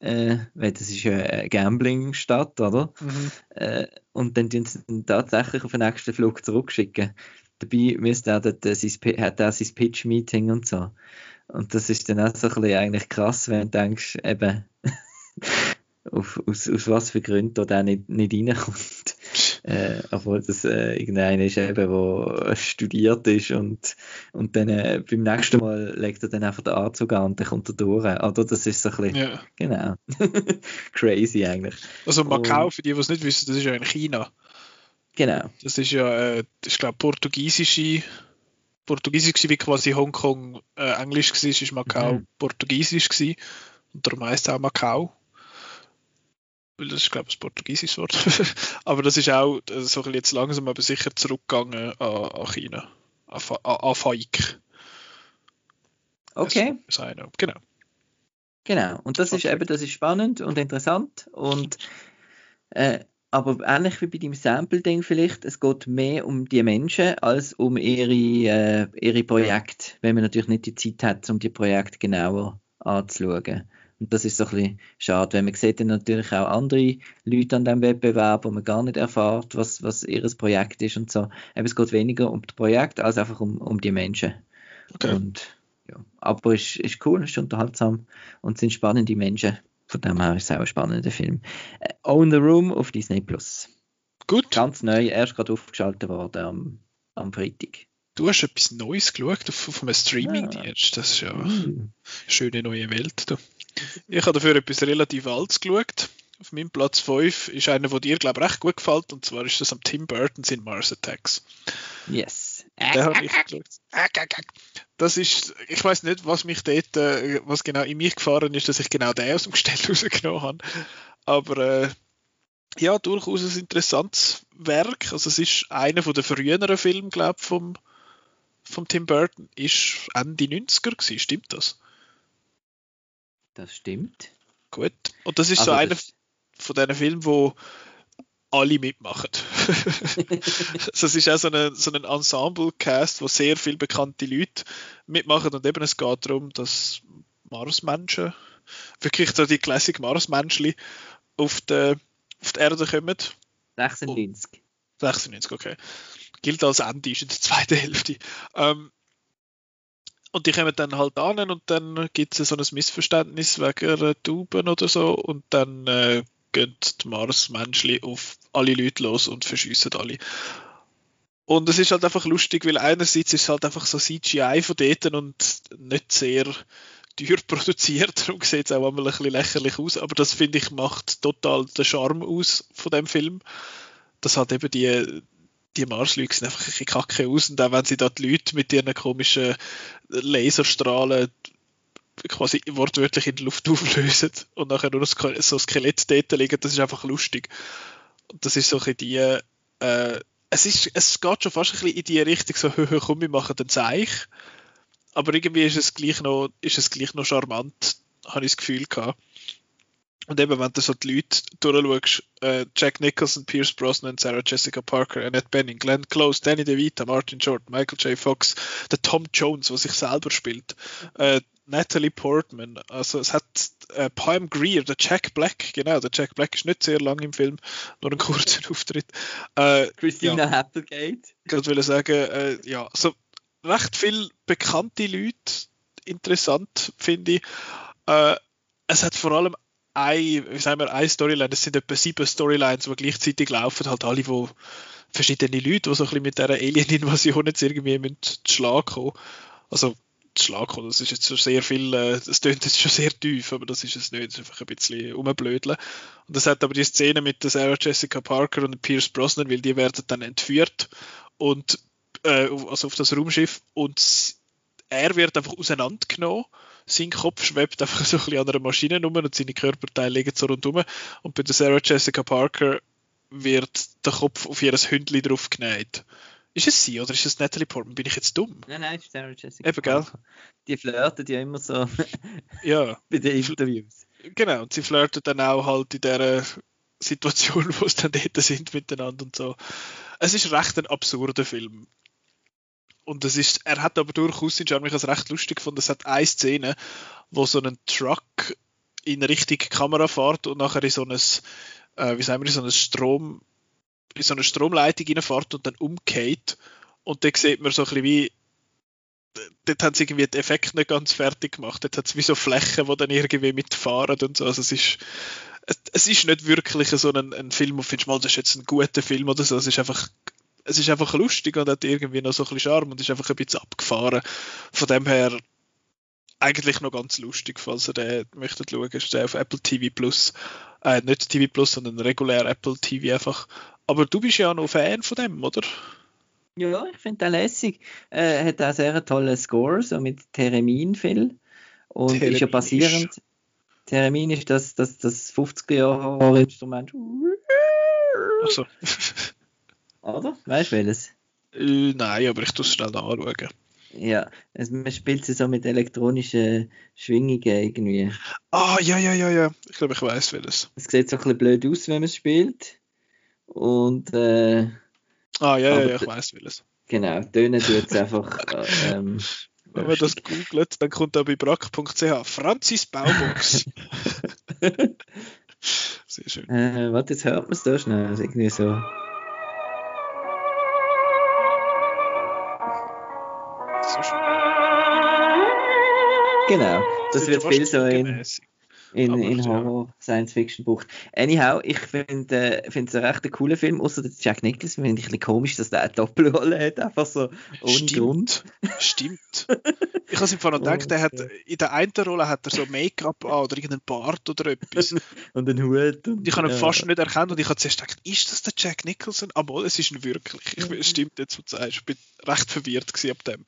äh, weil das ist eine Gambling-Stadt, oder? Mhm. Äh, und dann tun sie ihn tatsächlich auf den nächsten Flug zurückschicken. Dabei müsste er dort, äh, sein, hat er sein Pitch-Meeting und so. Und das ist dann auch so ein bisschen eigentlich krass, wenn du denkst, eben, auf, aus, aus was für Gründen da nicht, nicht reinkommt. Äh, obwohl das äh, irgendeiner ist eben, der studiert ist und, und dann äh, beim nächsten Mal legt er dann einfach den Anzug an und dann kommt er durch. Oder das ist so ein bisschen, ja. genau, crazy eigentlich. Also Macau, und, für die, die es nicht wissen, das ist ja in China. Genau. Das ist ja, äh, ich glaube, portugiesische Portugiesisch wie quasi Hongkong äh, Englisch war, ist Macau mhm. Portugiesisch gewesen. Und darum heisst es auch Macau weil das ist, glaube ich, ein portugiesisches Wort. aber das ist auch so ein jetzt langsam aber sicher zurückgegangen an, an China, an, an Faik. Okay. Seine, genau. Genau, und das ist eben, das ist spannend und interessant und äh, aber ähnlich wie bei dem Sample-Ding vielleicht, es geht mehr um die Menschen als um ihre, äh, ihre Projekte, wenn man natürlich nicht die Zeit hat, um die Projekte genauer anzuschauen. Und das ist so ein bisschen schade, weil man sieht dann natürlich auch andere Leute an diesem Wettbewerb, wo man gar nicht erfährt, was, was ihr Projekt ist und so. Eben, es geht weniger um das Projekt als einfach um, um die Menschen. Okay. Und, ja. Aber es ist, ist cool, es ist unterhaltsam und es sind spannende Menschen. Von dem her ist es auch ein spannender Film. Äh, Own the Room auf Disney Plus. Gut. Ganz neu, erst gerade aufgeschaltet worden am am Freitag. Du hast etwas Neues geschaut auf, auf einem Streaming-Dienst. Das ist ja eine Mm. schöne neue Welt. Du. Ich habe dafür etwas relativ Altes geschaut. Auf meinem Platz 5 ist einer, der dir, glaube ich, recht gut gefällt. Und zwar ist das am Tim Burton in Mars Attacks. Yes. Den habe ich geschaut. Das ist, ich weiß nicht, was mich dort, äh, was genau in mich gefahren ist, dass ich genau den aus dem Gestell rausgenommen habe. Aber äh, ja, durchaus ein interessantes Werk. Also es ist einer von den früheren Filmen, glaube ich, vom, vom Tim Burton. Ist Ende 90er gewesen, stimmt das? Das stimmt. Gut. Und das ist Also so einer von diesen Filmen, wo alle mitmachen. Also es ist auch so ein, so ein Ensemble-Cast, wo sehr viele bekannte Leute mitmachen und eben es geht darum, dass Marsmenschen, wirklich so die Classic Marsmenschli auf die, auf die Erde kommen. 96. 96, okay. Gilt als Ende, ist in der zweiten Hälfte. Ähm, und die kommen dann halt an und dann gibt es so ein Missverständnis wegen einer Tauben oder so. Und dann äh, gehen die Marsmenschli auf alle Leute los und verschiessen alle. Und es ist halt einfach lustig, weil einerseits ist es halt einfach so CGI von dort und nicht sehr teuer produziert, darum sieht es auch einmal ein bisschen lächerlich aus, aber das finde ich macht total den Charme aus von dem Film. Dass halt eben die, die Marsleute sehen einfach ein kacke aus und auch wenn sie da die Leute mit ihren komischen Laserstrahlen quasi wortwörtlich in die Luft auflösen und nachher nur so Skelett dort liegen, das ist einfach lustig. Und das ist so ein die, äh, es ist, es geht schon fast ein bisschen in die Richtung, so, «Hö, hö, komm, wir machen den Zeich. Aber irgendwie ist es gleich noch, ist es gleich noch charmant, habe ich das Gefühl gehabt. Und eben, wenn du so die Leute durchschaust, äh, Jack Nicholson, Pierce Brosnan, Sarah Jessica Parker, Annette Bening, Glenn Close, Danny DeVito, Martin Short, Michael J. Fox, der Tom Jones, der sich selber spielt, äh, Natalie Portman, also es hat äh, Pam Greer, der Jack Black, genau, der Jack Black ist nicht sehr lang im Film, nur einen kurzen Auftritt. Äh, Christina Applegate. gerade will sagen, äh, ja, so recht viel bekannte Leute, interessant finde ich. Äh, es hat vor allem ein, wie sagen wir, eine Storyline, es sind etwa sieben Storylines, die gleichzeitig laufen, halt alle, wo verschiedene Leute, die so ein bisschen mit dieser Alien-Invasion jetzt irgendwie zu Schlag kommen. Also, zu Schlag kommen, das ist jetzt schon sehr viel, äh, das tönt jetzt schon sehr tief, aber das ist es nicht, das ist einfach ein bisschen rumblödeln. Und es hat aber die Szene mit Sarah Jessica Parker und Pierce Brosnan, weil die werden dann entführt und äh, also auf das Raumschiff und er wird einfach auseinandergenommen. Sein Kopf schwebt einfach so ein bisschen an einer Maschine rum und seine Körperteile liegen so rundherum. Und bei der Sarah Jessica Parker wird der Kopf auf ihr Hündli drauf genäht. Ist es sie oder ist es Natalie Portman? Bin ich jetzt dumm? Nein, nein, Sarah Jessica. Eben, gell? Die flirten ja immer so Ja, bei den Interviews. genau. Und sie flirten dann auch halt in der Situation, wo sie dann dort sind miteinander und so. Es ist recht ein absurder Film. Und es ist, er hat aber durchaus seinen Charme. Ich recht lustig gefunden. Es hat eine Szene, wo so ein Truck in Richtung Kamera fährt und nachher in so ein, äh, wie sagen wir, in so ein Strom, in so eine Stromleitung reinfährt und dann umgeht. Und dann sieht man so ein bisschen wie, dort haben sie irgendwie den Effekt nicht ganz fertig gemacht. Dort hat es wie so Flächen, die dann irgendwie mitfahren und so. Also es ist, es, es ist nicht wirklich so ein, ein Film, wo du findest, mal, das ist jetzt ein guter Film oder so. Es ist einfach, es ist einfach lustig und hat irgendwie noch so ein bisschen Charme und ist einfach ein bisschen abgefahren. Von dem her eigentlich noch ganz lustig, falls ihr den möchtet schauen, ist der auf Apple TV Plus. Äh, nicht TV Plus, sondern regulär Apple TV einfach. Aber du bist ja noch Fan von dem, oder? Ja, ich finde den lässig. Äh, hat auch sehr einen tollen Score, so mit Theremin viel. Und ist ja Theremin basierend. Theremin ist das, das, das 50er-Jahre-Instrument. Achso. Oder? Weißt du welches? äh, nein, aber ich tue es schnell anschauen. Ja, es, man spielt sie so mit elektronischen Schwingungen irgendwie. Ah, ja, ja, ja, ja. Ich glaube, ich weiß welches. Es sieht so ein bisschen blöd aus, wenn man es spielt. Und äh, Ah, ja, ja, ja, ich weiß welches. genau, tönen tut es einfach. Äh, ähm, Wenn man das googelt, dann kommt da bei brack.ch Franzis Baubox. Sehr schön. äh, warte, jetzt hört man es da schnell. Also irgendwie so. Genau, das ist wird viel so in. in, in Horror Science Fiction bucht. Anyhow, ich finde äh, es ein recht cooler Film, außer der Jack Nicholson finde ich ein bisschen komisch, dass der eine Doppelrolle hat, einfach so ohne Stimmt. Grund. Stimmt. Ich habe im Fall noch gedacht, der hat, in der einen Rolle hat er so Make-up an oder irgendeinen Bart oder etwas. und einen Hut. Und, ich habe ihn ja. fast nicht erkannt und ich habe zuerst gedacht, ist das der Jack Nicholson? Aber es ist ihn wirklich. Ich, es stimmt jetzt, was du sagst. Ich bin recht verwirrt ab dem.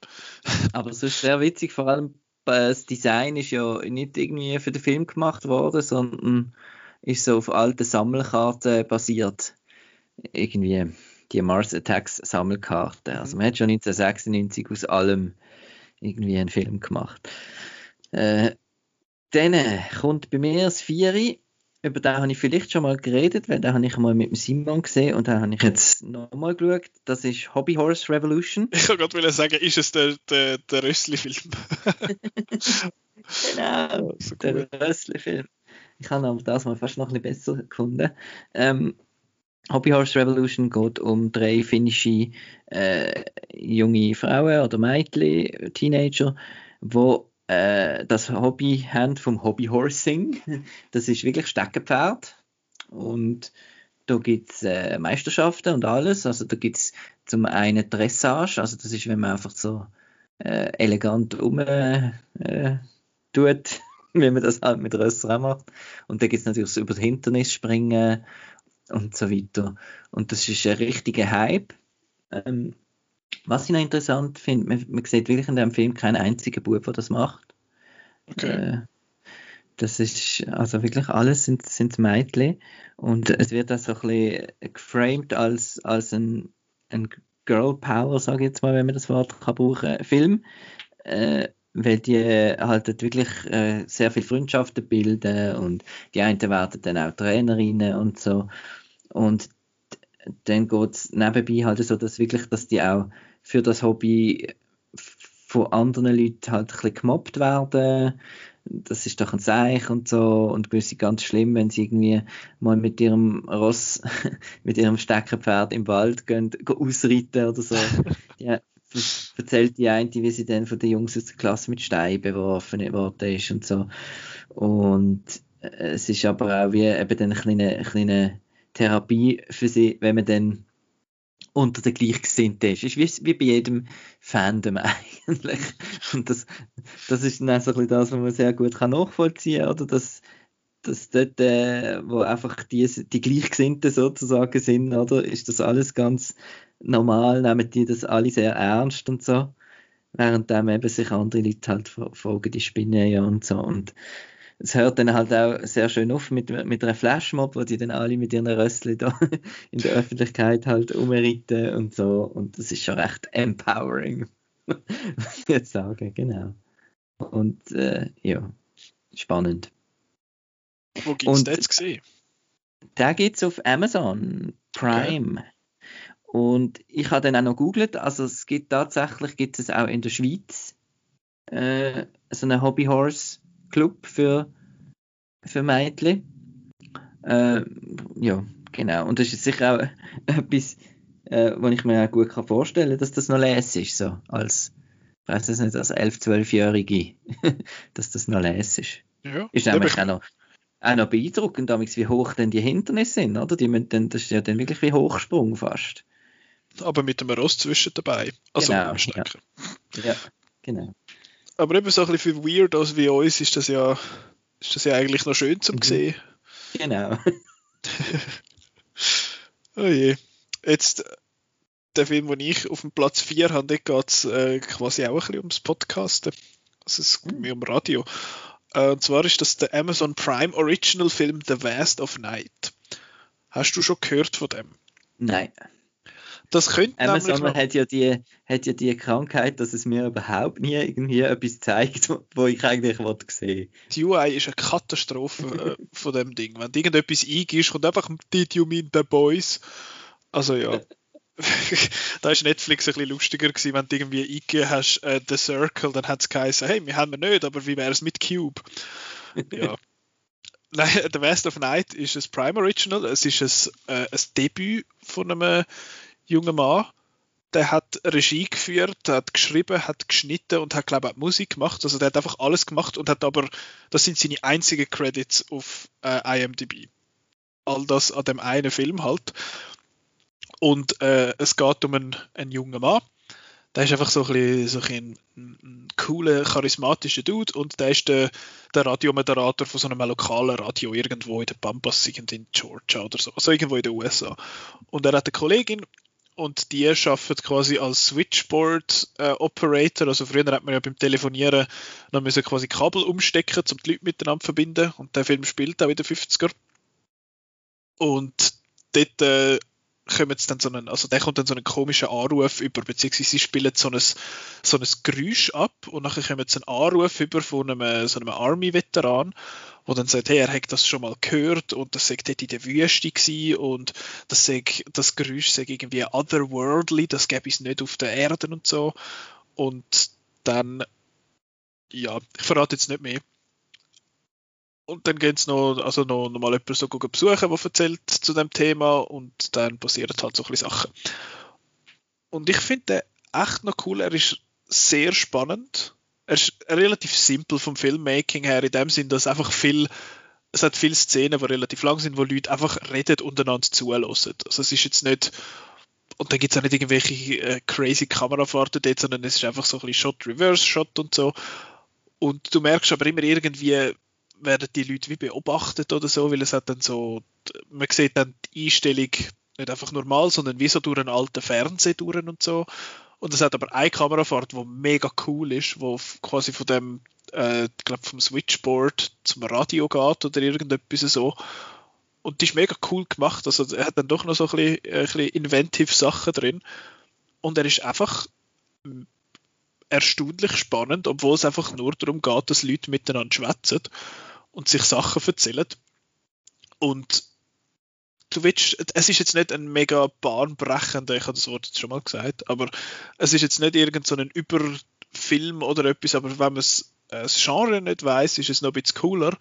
Aber es ist sehr witzig, vor allem äh, das Design ist ja nicht irgendwie für den Film gemacht worden, sondern ist so auf alten Sammelkarten basiert. Irgendwie die Mars Attacks Sammelkarte. Also man hat schon 1996 aus allem irgendwie einen Film gemacht. Äh, dann kommt bei mir das Vieri. Über den habe ich vielleicht schon mal geredet, weil den habe ich mal mit dem Simon gesehen und den habe ich jetzt nochmal geschaut. Das ist Hobby Horse Revolution. Ich wollte gerade sagen, ist es der, der, der Rössli-Film? genau, so der Rössli-Film. Ich habe aber das mal fast noch ein bisschen besser gefunden. Ähm, Hobby Horse Revolution geht um drei finnische äh, junge Frauen oder Mädchen, Teenager, die äh, das Hobby haben vom Hobby Horsing. Das ist wirklich Steckenpferd. Und da gibt es äh, Meisterschaften und alles. Also da gibt es zum einen Dressage, also das ist, wenn man einfach so äh, elegant um äh, tut, wie man das halt mit Rössern macht. Und dann gibt es natürlich so über das Hindernis springen und so weiter. Und das ist ein richtiger Hype. Ähm, was ich noch interessant finde, man, man, sieht wirklich in dem Film keinen einzigen Bub, der das macht. Okay. Äh, das ist, also wirklich alles sind, sind Mädchen und es wird auch so ein bisschen geframed als, als ein, ein Girl Power, sage ich jetzt mal, wenn man das Wort kann brauchen, Film. Äh, weil die halt wirklich äh, sehr viel Freundschaften bilden und die einen werden dann auch Trainerinnen und so. Und dann geht es nebenbei halt so, dass wirklich, dass die auch für das Hobby von anderen Leuten halt ein bisschen gemobbt werden. Das ist doch ein Seich und so und gewisse ganz schlimm, wenn sie irgendwie mal mit ihrem Ross, mit ihrem Steckerpferd im Wald gehen, gehen ausreiten oder so. ja, erzählt die eine, wie sie dann von den Jungs aus der Klasse mit Steinen beworfen worden ist und so. Und es ist aber auch wie eben dann eine kleine, kleine Therapie für sie, wenn man dann unter den Gleichgesinnten ist. Ist wie, wie bei jedem Fandom eigentlich. Und das, das ist dann auch so ein das, was man sehr gut kann nachvollziehen kann, oder? Dass, dass dort, äh, wo einfach die, die Gleichgesinnten sozusagen sind, oder? Ist das alles ganz normal, nehmen die das alle sehr ernst und so. Während dann eben sich andere Leute halt fragen, die Spinnen ja und so. Und es hört dann halt auch sehr schön auf mit, mit einer Flashmob, wo die dann alle mit ihren Rössli da in der Öffentlichkeit halt umritten und so. Und das ist schon recht empowering, muss ich jetzt sagen, genau. Und äh, ja, spannend. Wo gibt es das jetzt gesehen? Da gibt es auf Amazon Prime. Okay. Und ich habe dann auch noch googelt, also es gibt tatsächlich, gibt es auch in der Schweiz äh, so einen Hobby Horse Club für, für Mädchen. Äh, ja, genau. Und das ist sicher auch etwas, äh, was ich mir auch gut kann vorstellen kann, dass das noch les ist, so als, ich weiß es nicht, als 11-, 12-Jährige, dass das noch les ist. Ja, ist nämlich auch noch, auch noch beeindruckend, wie hoch denn die Hindernisse sind, oder? Die müssen dann, das ist ja dann wirklich wie Hochsprung fast. Aber mit einem Rost zwischen dabei. Also genau. Ja. ja, genau. Aber eben so ein bisschen für Weirdos wie uns ist das ja, ist das ja eigentlich noch schön zum Mhm. sehen. Genau. Oh je. Jetzt der Film, den ich auf dem Platz 4 habe, da geht es äh, quasi auch ein bisschen ums Podcasten. Also es geht mir um Radio. Äh, und zwar ist das der Amazon Prime Original Film The Vast of Night. Hast du schon gehört von dem? Nein. Das könnte Amazon nämlich hat ja, die, hat ja die Krankheit, dass es mir überhaupt nie irgendwie etwas zeigt, wo ich eigentlich wollte sehen. die UI ist eine Katastrophe äh, von dem Ding. Wenn du irgendetwas eingibst, kommt einfach Did you mean the boys? Also ja. da ist Netflix ein bisschen lustiger gewesen, wenn du irgendwie eingegeben hast, äh, The Circle, dann hat es geheißen, hey, wir haben wir nicht, aber wie wäre es mit Cube? ja. Nein, The West of Night ist ein Prime Original. Es ist ein, äh, ein Debüt von einem jungen Mann. Der hat Regie geführt, hat geschrieben, hat geschnitten und hat, glaube ich, auch Musik gemacht. Also der hat einfach alles gemacht und hat aber, das sind seine einzigen Credits auf äh, IMDb. All das an dem einen Film halt. Und äh, es geht um einen, einen jungen Mann. Der ist einfach so ein, bisschen, so ein, ein cooler, charismatischer Dude und der ist der, der Radiomoderator von so einem lokalen Radio irgendwo in der Pampas, in Georgia oder so, also irgendwo in den USA. Und er hat eine Kollegin und die arbeitet quasi als Switchboard äh, Operator. Also früher hat man ja beim Telefonieren noch müssen quasi Kabel umstecken, um die Leute miteinander zu verbinden. Und der Film spielt auch in den 50er. Und dort äh, kommt dann so einen, also der kommt dann so einen komischen Anruf über, beziehungsweise sie spielen so ein, so ein Geräusch ab und nachher kommt so einen Anruf über von einem, so einem Army-Veteran, wo dann sagt, hey, er hat das schon mal gehört und das sagt dort in der Wüste gewesen und das, sagt, das Geräusch sagt irgendwie otherworldly, das gäbe es nicht auf der Erde und so. Und dann, ja, ich verrate jetzt nicht mehr, und dann geht es noch, also noch, noch mal jemanden so besuchen, der erzählt zu dem Thema und dann passieren halt so ein bisschen Sachen. Und ich finde den echt noch cool, er ist sehr spannend. Er ist relativ simpel vom Filmmaking her, in dem Sinn, dass einfach viel, es hat viele Szenen, die relativ lang sind, wo Leute einfach reden und einander zuhören. Also es ist jetzt nicht, und dann gibt es auch nicht irgendwelche äh, crazy Kamerafahrten dort, sondern es ist einfach so ein bisschen Shot-Reverse-Shot und so. Und du merkst aber immer irgendwie, werden die Leute wie beobachtet oder so, weil es hat dann so, man sieht dann die Einstellung nicht einfach normal, sondern wie so durch einen alten Fernseher und so. Und es hat aber eine Kamerafahrt, die mega cool ist, wo quasi von dem, äh, ich glaube vom Switchboard zum Radio geht oder irgendetwas so. Und die ist mega cool gemacht. Also er hat dann doch noch so ein bisschen, ein bisschen inventive Sachen drin. Und er ist einfach erstaunlich spannend, obwohl es einfach nur darum geht, dass Leute miteinander schwätzen und sich Sachen erzählen. Und du willst, es ist jetzt nicht ein mega bahnbrechender, ich habe das Wort jetzt schon mal gesagt, aber es ist jetzt nicht irgendein so Überfilm oder etwas, aber wenn man das Genre nicht weiß, ist es noch ein bisschen cooler.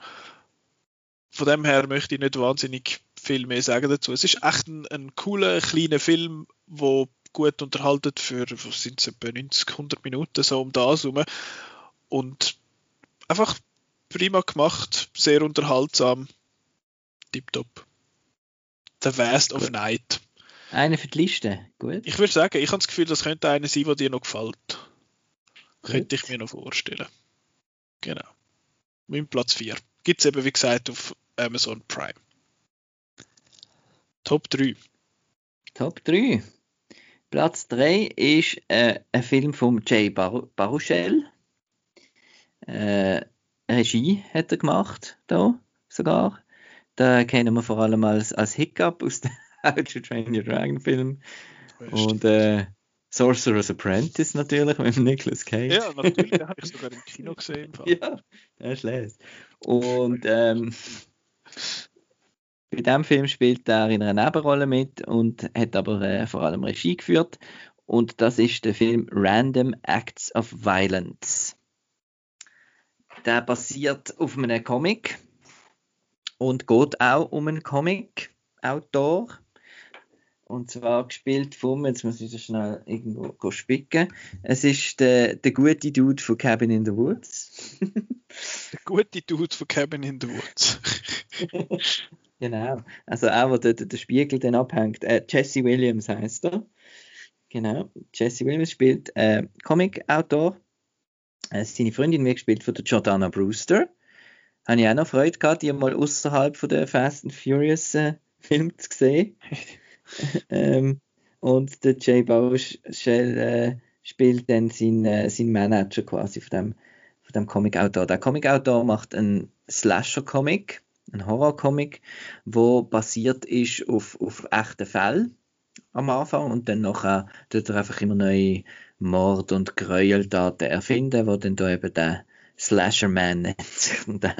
Von dem her möchte ich nicht wahnsinnig viel mehr sagen dazu. Es ist echt ein, ein cooler, kleiner Film, wo gut unterhalten für, was sind es, etwa 90, 100 Minuten, so um das herum. Und einfach prima gemacht, sehr unterhaltsam, tipptopp. The Vast of Night. Eine für die Liste, gut. Ich würde sagen, ich habe das Gefühl, das könnte eine sein, die dir noch gefällt. Gut. Könnte ich mir noch vorstellen. Genau. Mein Platz 4. Gibt es eben, wie gesagt, auf Amazon Prime. Top 3. Top 3. Platz 3 ist äh, ein Film von Jay Bar Baruchel. Äh, Regie hat er gemacht, da sogar. Da kennen wir vor allem als, als Hiccup aus dem How to Train Your Dragon Film. Und äh, Sorcerer's Apprentice natürlich mit Nicolas Cage. Ja, natürlich, den habe ich sogar im Kino gesehen. ja, der ist les. Und ähm, bei diesem Film spielt er in einer Nebenrolle mit und hat aber äh, vor allem Regie geführt. Und das ist der Film Random Acts of Violence. Der basiert auf einem Comic und geht auch um einen Comic-Autor. Und zwar gespielt von, jetzt muss ich das schnell irgendwo spicken. Es ist der, der gute Dude von Cabin in the Woods. der gute Dude von Cabin in the Woods. genau. Also auch, wo der, der Spiegel dann abhängt. Äh, Jesse Williams heißt er. Genau. Jesse Williams spielt äh, Comic-Autor äh, seine Freundin wird gespielt von der Jordana Brewster. Habe ich auch noch Freude gehabt, die mal außerhalb von der Fast and Furious äh, Film zu sehen. ähm, und der Jay Bauschel äh, spielt dann seinen äh, sein Manager quasi von dem, von dem Comic-Autor. Der Comic-Autor macht einen Slasher-Comic, einen Horror-Comic, wo basiert ist auf, auf echten Fällen am Anfang und dann nachher tut er einfach immer neue Mord- und Gräueltaten erfinden, wo dann da eben der Slasherman nennt sich, der,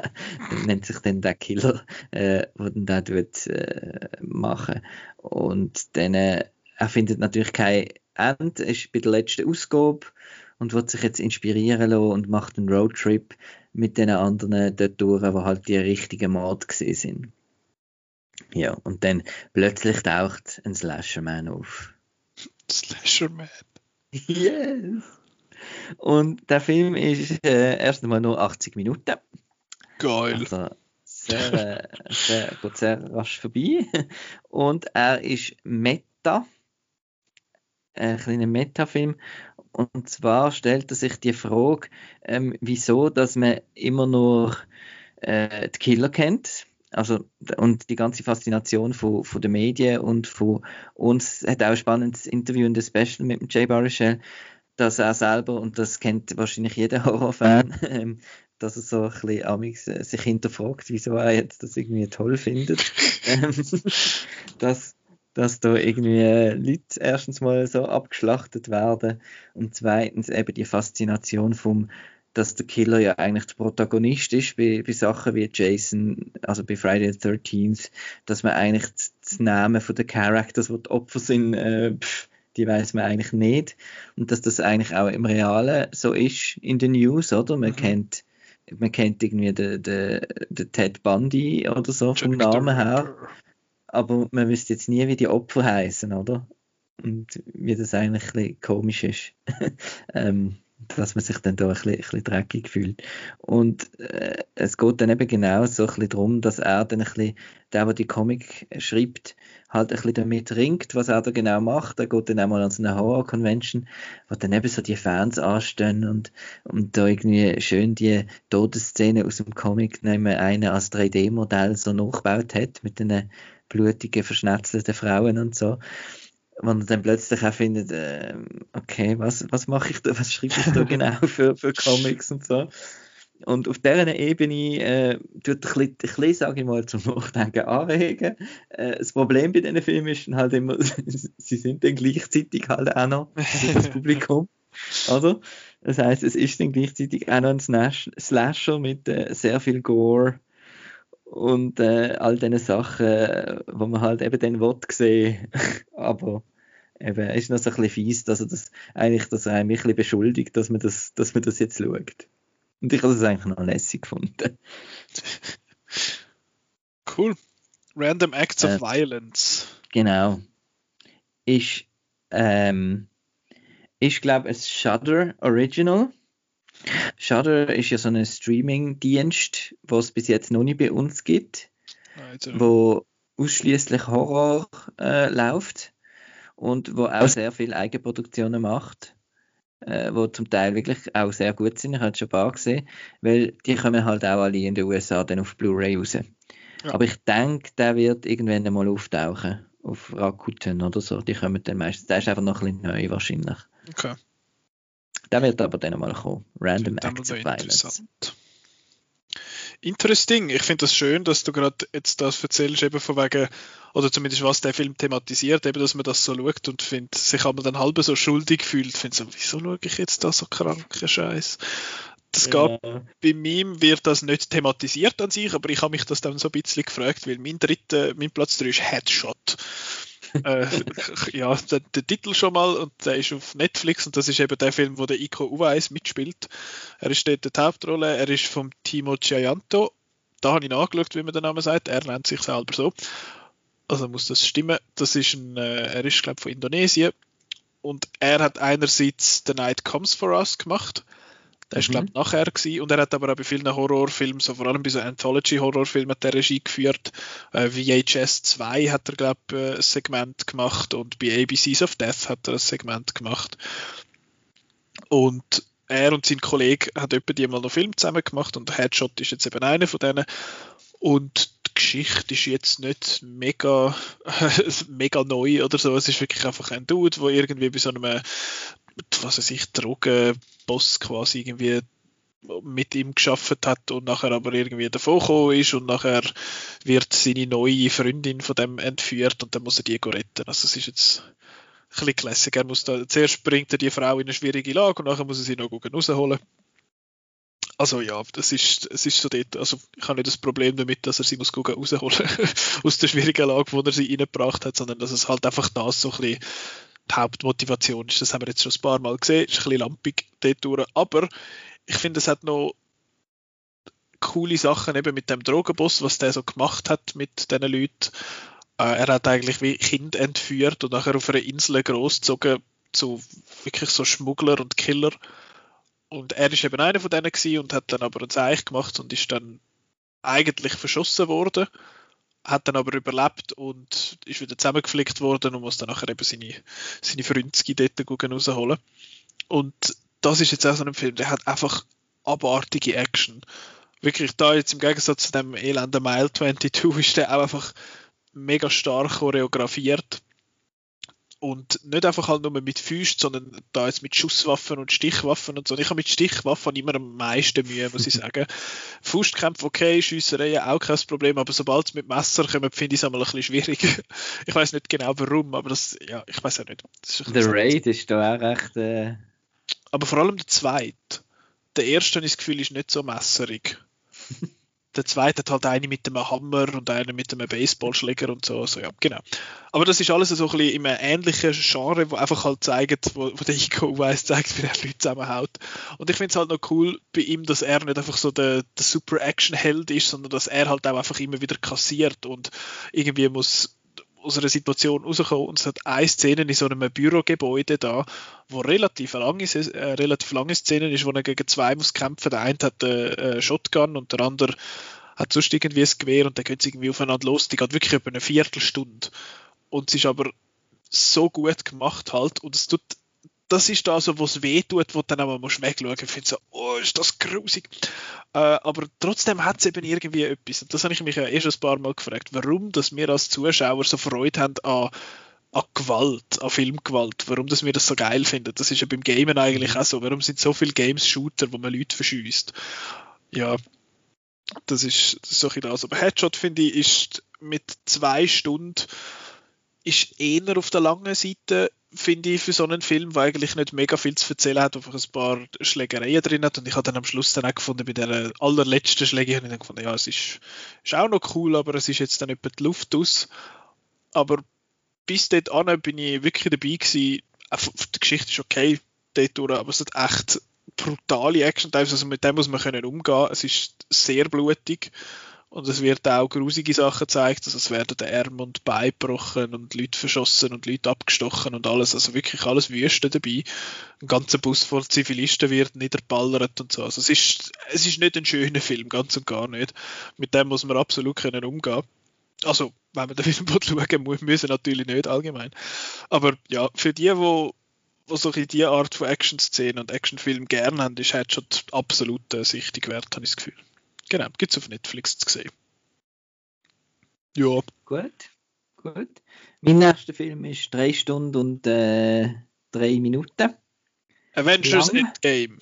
nennt sich dann der Killer, äh, wo dann da tut, äh, machen. Und dann äh, er findet natürlich kein Ende, ist bei der letzten Ausgabe und wird sich jetzt inspirieren lassen und macht einen Roadtrip mit den anderen dort durch, die halt die richtigen Mord gesehen sind. Ja, und dann plötzlich taucht ein Slasherman auf. Slasherman. Yes! Und der Film ist äh, erst einmal nur 80 Minuten. Geil. Also sehr, äh, sehr, geht sehr rasch vorbei. Und er ist Meta. Ein kleiner Meta-Film. Und zwar stellt er sich die Frage, ähm, wieso, dass man immer nur äh, die Killer kennt. Also, und die ganze Faszination von, von den Medien und von uns hat auch ein spannendes Interview in der Special mit dem Jay Baruchel, dass er selber, und das kennt wahrscheinlich jeder Horrorfan, ähm, dass er so ein bisschen amix, äh, sich hinterfragt, wieso er jetzt das irgendwie toll findet. Ähm, dass, dass da irgendwie Leute erstens mal so abgeschlachtet werden und zweitens eben die Faszination vom dass der Killer ja eigentlich der Protagonist ist bei, bei Sachen wie Jason, also bei Friday the 13th, dass man eigentlich das Namen von den Characters, die, die Opfer sind, äh, pff, die weiß man eigentlich nicht. Und dass das eigentlich auch im Realen so ist in den News, oder? Man mhm. kennt man kennt irgendwie den, den, den Ted Bundy oder so vom Namen her. Aber man wüsste jetzt nie, wie die Opfer heißen, oder? Und wie das eigentlich ein bisschen komisch ist. ähm, dass man sich dann da ein bisschen, ein bisschen dreckig fühlt. Und äh, es geht dann eben genau so ein bisschen darum, dass er dann ein bisschen, der, der die Comic schreibt, halt ein bisschen damit ringt, was er da genau macht. Er geht dann einmal an so eine Horror-Convention, wo dann eben so die Fans anstehen und, und da irgendwie schön die Todesszene aus dem Comic nehmen, eine als 3D-Modell so nachgebaut hat, mit den blutigen, verschnetzelten Frauen und so wenn er dann plötzlich auch findet, äh, okay, was, was mache ich da, was schreibe ich da genau für, für Comics und so. Und auf dieser Ebene äh, tut ein bisschen, ein bisschen, sage ich mal, zum Nachdenken anregen. Äh, das Problem bei diesen Filmen ist halt immer, sie sind dann gleichzeitig halt auch noch für das Publikum. Oder? Das heißt, es ist dann gleichzeitig auch noch ein Slasher mit äh, sehr viel Gore und äh, all diese Sachen, wo man halt eben dann will sehen. Aber eben, es ist noch so ein bisschen fies, dass er das eigentlich, dass er ein bisschen beschuldigt, dass man das, dass man das jetzt schaut. Und ich habe das eigentlich noch lässig gefunden. Cool. Random Acts of äh, Violence. Genau. Ist, ähm, ich glaube, es Shudder Original. Shudder ist ja so ein Streaming-Dienst, was es bis jetzt noch nicht bei uns gibt, also. wo ausschließlich Horror äh, läuft und wo auch sehr viele Eigenproduktionen macht, äh, wo zum Teil wirklich auch sehr gut sind. Ich habe schon ein paar gesehen, weil die kommen halt auch alle in den USA dann auf Blu-ray raus. Ja. Aber ich denke, der wird irgendwann einmal auftauchen auf Rakuten oder so. Die kommen dann meistens. Der ist einfach noch ein bisschen neu wahrscheinlich. Okay. Der wird aber dann mal kommen. Random Acts of Violence. Interesting. Ich finde das schön, dass du gerade jetzt das erzählst, eben von wegen, oder zumindest was der Film thematisiert, eben, dass man das so schaut und find, sich aber dann halb so schuldig fühlt. Finde so, wieso schaue ich jetzt da so kranke Scheiß? Das ja. bei mir wird das nicht thematisiert an sich, aber ich habe mich das dann so ein bisschen gefragt, weil mein dritter, mein Platz 3 ist Headshot äh, ja, der, der, Titel schon mal und der ist auf Netflix und das ist eben der Film, wo der Iko Uweis mitspielt. Er ist dort die Hauptrolle, er ist vom Timo Gianto. Da habe ich nachgeschaut, wie man den Namen sagt. Er nennt sich selber so. Also muss das stimmen. Das ist ein, äh, er ist glaube ich von Indonesien und er hat einerseits The Night Comes for Us gemacht der ist, mhm. glaube ich, nachher gewesen. Und er hat aber auch bei vielen Horrorfilmen, so vor allem bei so Anthology-Horrorfilmen, der Regie geführt. Äh, VHS 2 hat er, glaube ich, äh, ein Segment gemacht und bei ABCs of Death hat er ein Segment gemacht. Und er und sein Kollege haben etwa die mal noch Film zusammen gemacht und Headshot ist jetzt eben einer von denen. Und Geschichte ist jetzt nicht mega, mega neu oder so. Es ist wirklich einfach ein Dude, der irgendwie bei so einem was weiß ich, Drogenboss quasi irgendwie mit ihm geschafft hat und nachher aber irgendwie davon gekommen ist und nachher wird seine neue Freundin von dem entführt und dann muss er die retten. Also es ist jetzt ein bisschen classic. Er muss da, zuerst bringt er die Frau in eine schwierige Lage und nachher muss er sie noch rausholen. Also ja, das ist, es ist so dort, also ich habe nicht das Problem damit, dass er sie muss rausholen aus der schwierigen Lage, wo er sie reingebracht hat, sondern dass es halt einfach das so ein bisschen die Hauptmotivation ist. Das haben wir jetzt schon ein paar Mal gesehen. Ist ein bisschen lampig dort durch. Aber ich finde, es hat noch coole Sachen eben mit dem Drogenboss, was der so gemacht hat mit diesen Leuten. Äh, er hat eigentlich wie Kind entführt und nachher auf einer Insel großgezogen. zu wirklich so Schmuggler und Killer. Und er ist eben einer von denen gewesen und hat dann aber ein Zeichen gemacht und ist dann eigentlich verschossen worden, hat dann aber überlebt und ist wieder zusammengeflickt worden und muss dann nachher eben seine, seine Freundski dort rausholen. Und das ist jetzt auch so ein Film, der hat einfach abartige Action. Wirklich da jetzt im Gegensatz zu dem elenden Mile 22 ist der auch einfach mega stark choreografiert und nicht einfach halt nur mit Füßen, sondern da jetzt mit Schusswaffen und Stichwaffen und so. Ich habe mit Stichwaffen immer am meisten Mühe, muss ich sagen. Faustkämpfe okay, Schiessereien auch kein Problem, aber sobald es mit Messer kommt, finde ich es einmal ein bisschen schwierig. ich weiß nicht genau warum, aber das, ja, ich weiß auch nicht. Der Raid ist da auch recht. Äh... Aber vor allem der zweite. Der erste, habe ich das Gefühl, ist nicht so messerig. der zweite hat halt eine mit einem Hammer und eine mit einem Baseballschläger und so. so ja, genau. Aber das ist alles so ein bisschen in einem ähnlichen Genre, wo einfach halt zeigt, wo, wo der Iko Uweis zeigt, wie er Leute zusammenhaut. Und ich finde es halt noch cool bei ihm, dass er nicht einfach so der, der super Action-Held ist, sondern dass er halt auch einfach immer wieder kassiert und irgendwie muss aus einer Situation rausgekommen und es hat eine Szene in so einem Bürogebäude da, wo relativ lange, äh, relativ lange Szene ist, wo er gegen zwei muss kämpfen. Der eine hat eine äh, Shotgun und der andere hat sonst irgendwie ein Gewehr und dann geht es irgendwie aufeinander los. Die geht wirklich über eine Viertelstunde. Und es ist aber so gut gemacht halt und es tut das ist da so, was weh tut, wo du dann aber musst wegschauen. Ich finde so, oh, ist das grusig. Äh, aber trotzdem hat es eben irgendwie etwas. Und das habe ich mich ja eh schon ein paar Mal gefragt, warum dass wir als Zuschauer so Freude haben an, an Gewalt, an Filmgewalt, warum dass wir das so geil finden. Das ist ja beim Gamen eigentlich auch so. Warum sind so viele Games Shooter, wo man Leute verschießt? Ja, das ist, das ist so ein das. Aber Headshot, finde ich, ist mit zwei Stunden ist eher auf der langen Seite finde ich, für so einen Film, der eigentlich nicht mega viel zu erzählen hat, einfach ein paar Schlägereien drin hat. Und ich habe dann am Schluss dann auch gefunden, bei der allerletzten Schläge habe ich dann gefunden, ja, es ist, ist auch noch cool, aber es ist jetzt dann etwa die Luft aus. Aber bis dort an bin ich wirklich dabei gewesen. Die Geschichte ist okay dort durch, aber es hat echt brutale Action also mit dem muss man können umgehen. Es ist sehr blutig. Und es wird auch grusige Sachen gezeigt, also es werden der Arm und Bein gebrochen und Leute verschossen und Leute abgestochen und alles, also wirklich alles Wüste dabei. Ein ganzer Bus voll Zivilisten wird niederballert und so. Also es ist, es ist nicht ein schöner Film, ganz und gar nicht. Mit dem muss man absolut können umgehen. Also, wenn man den Film schauen muss, müssen natürlich nicht allgemein. Aber ja, für die, wo wo so diese Art von Action-Szenen und Actionfilm gerne haben, ist Headshot absolut äh, sichtig wert, habe ich das Gefühl. Genau, gibt es auf Netflix zu sehen. Ja. Gut, gut. Mein nächster Film ist 3 Stunden und äh, 3 Minuten. Avengers Lang. Endgame.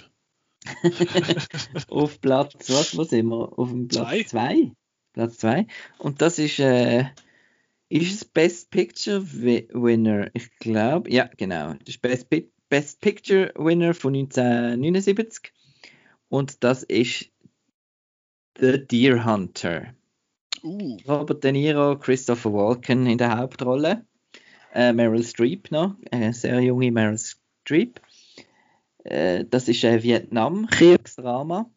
auf Platz, was, wo sind wir? Auf dem Platz 2. Platz 2. Und das ist, äh, ist es Best Picture Winner? Ich glaube, ja, genau. Das ist Best, Best Picture Winner von 1979. Und das ist The Deer Hunter. Uh. Robert De Niro, Christopher Walken in der Hauptrolle. Äh, Meryl Streep noch, eine sehr junge Meryl Streep. Äh, das ist ein Vietnam-Kriegsdrama,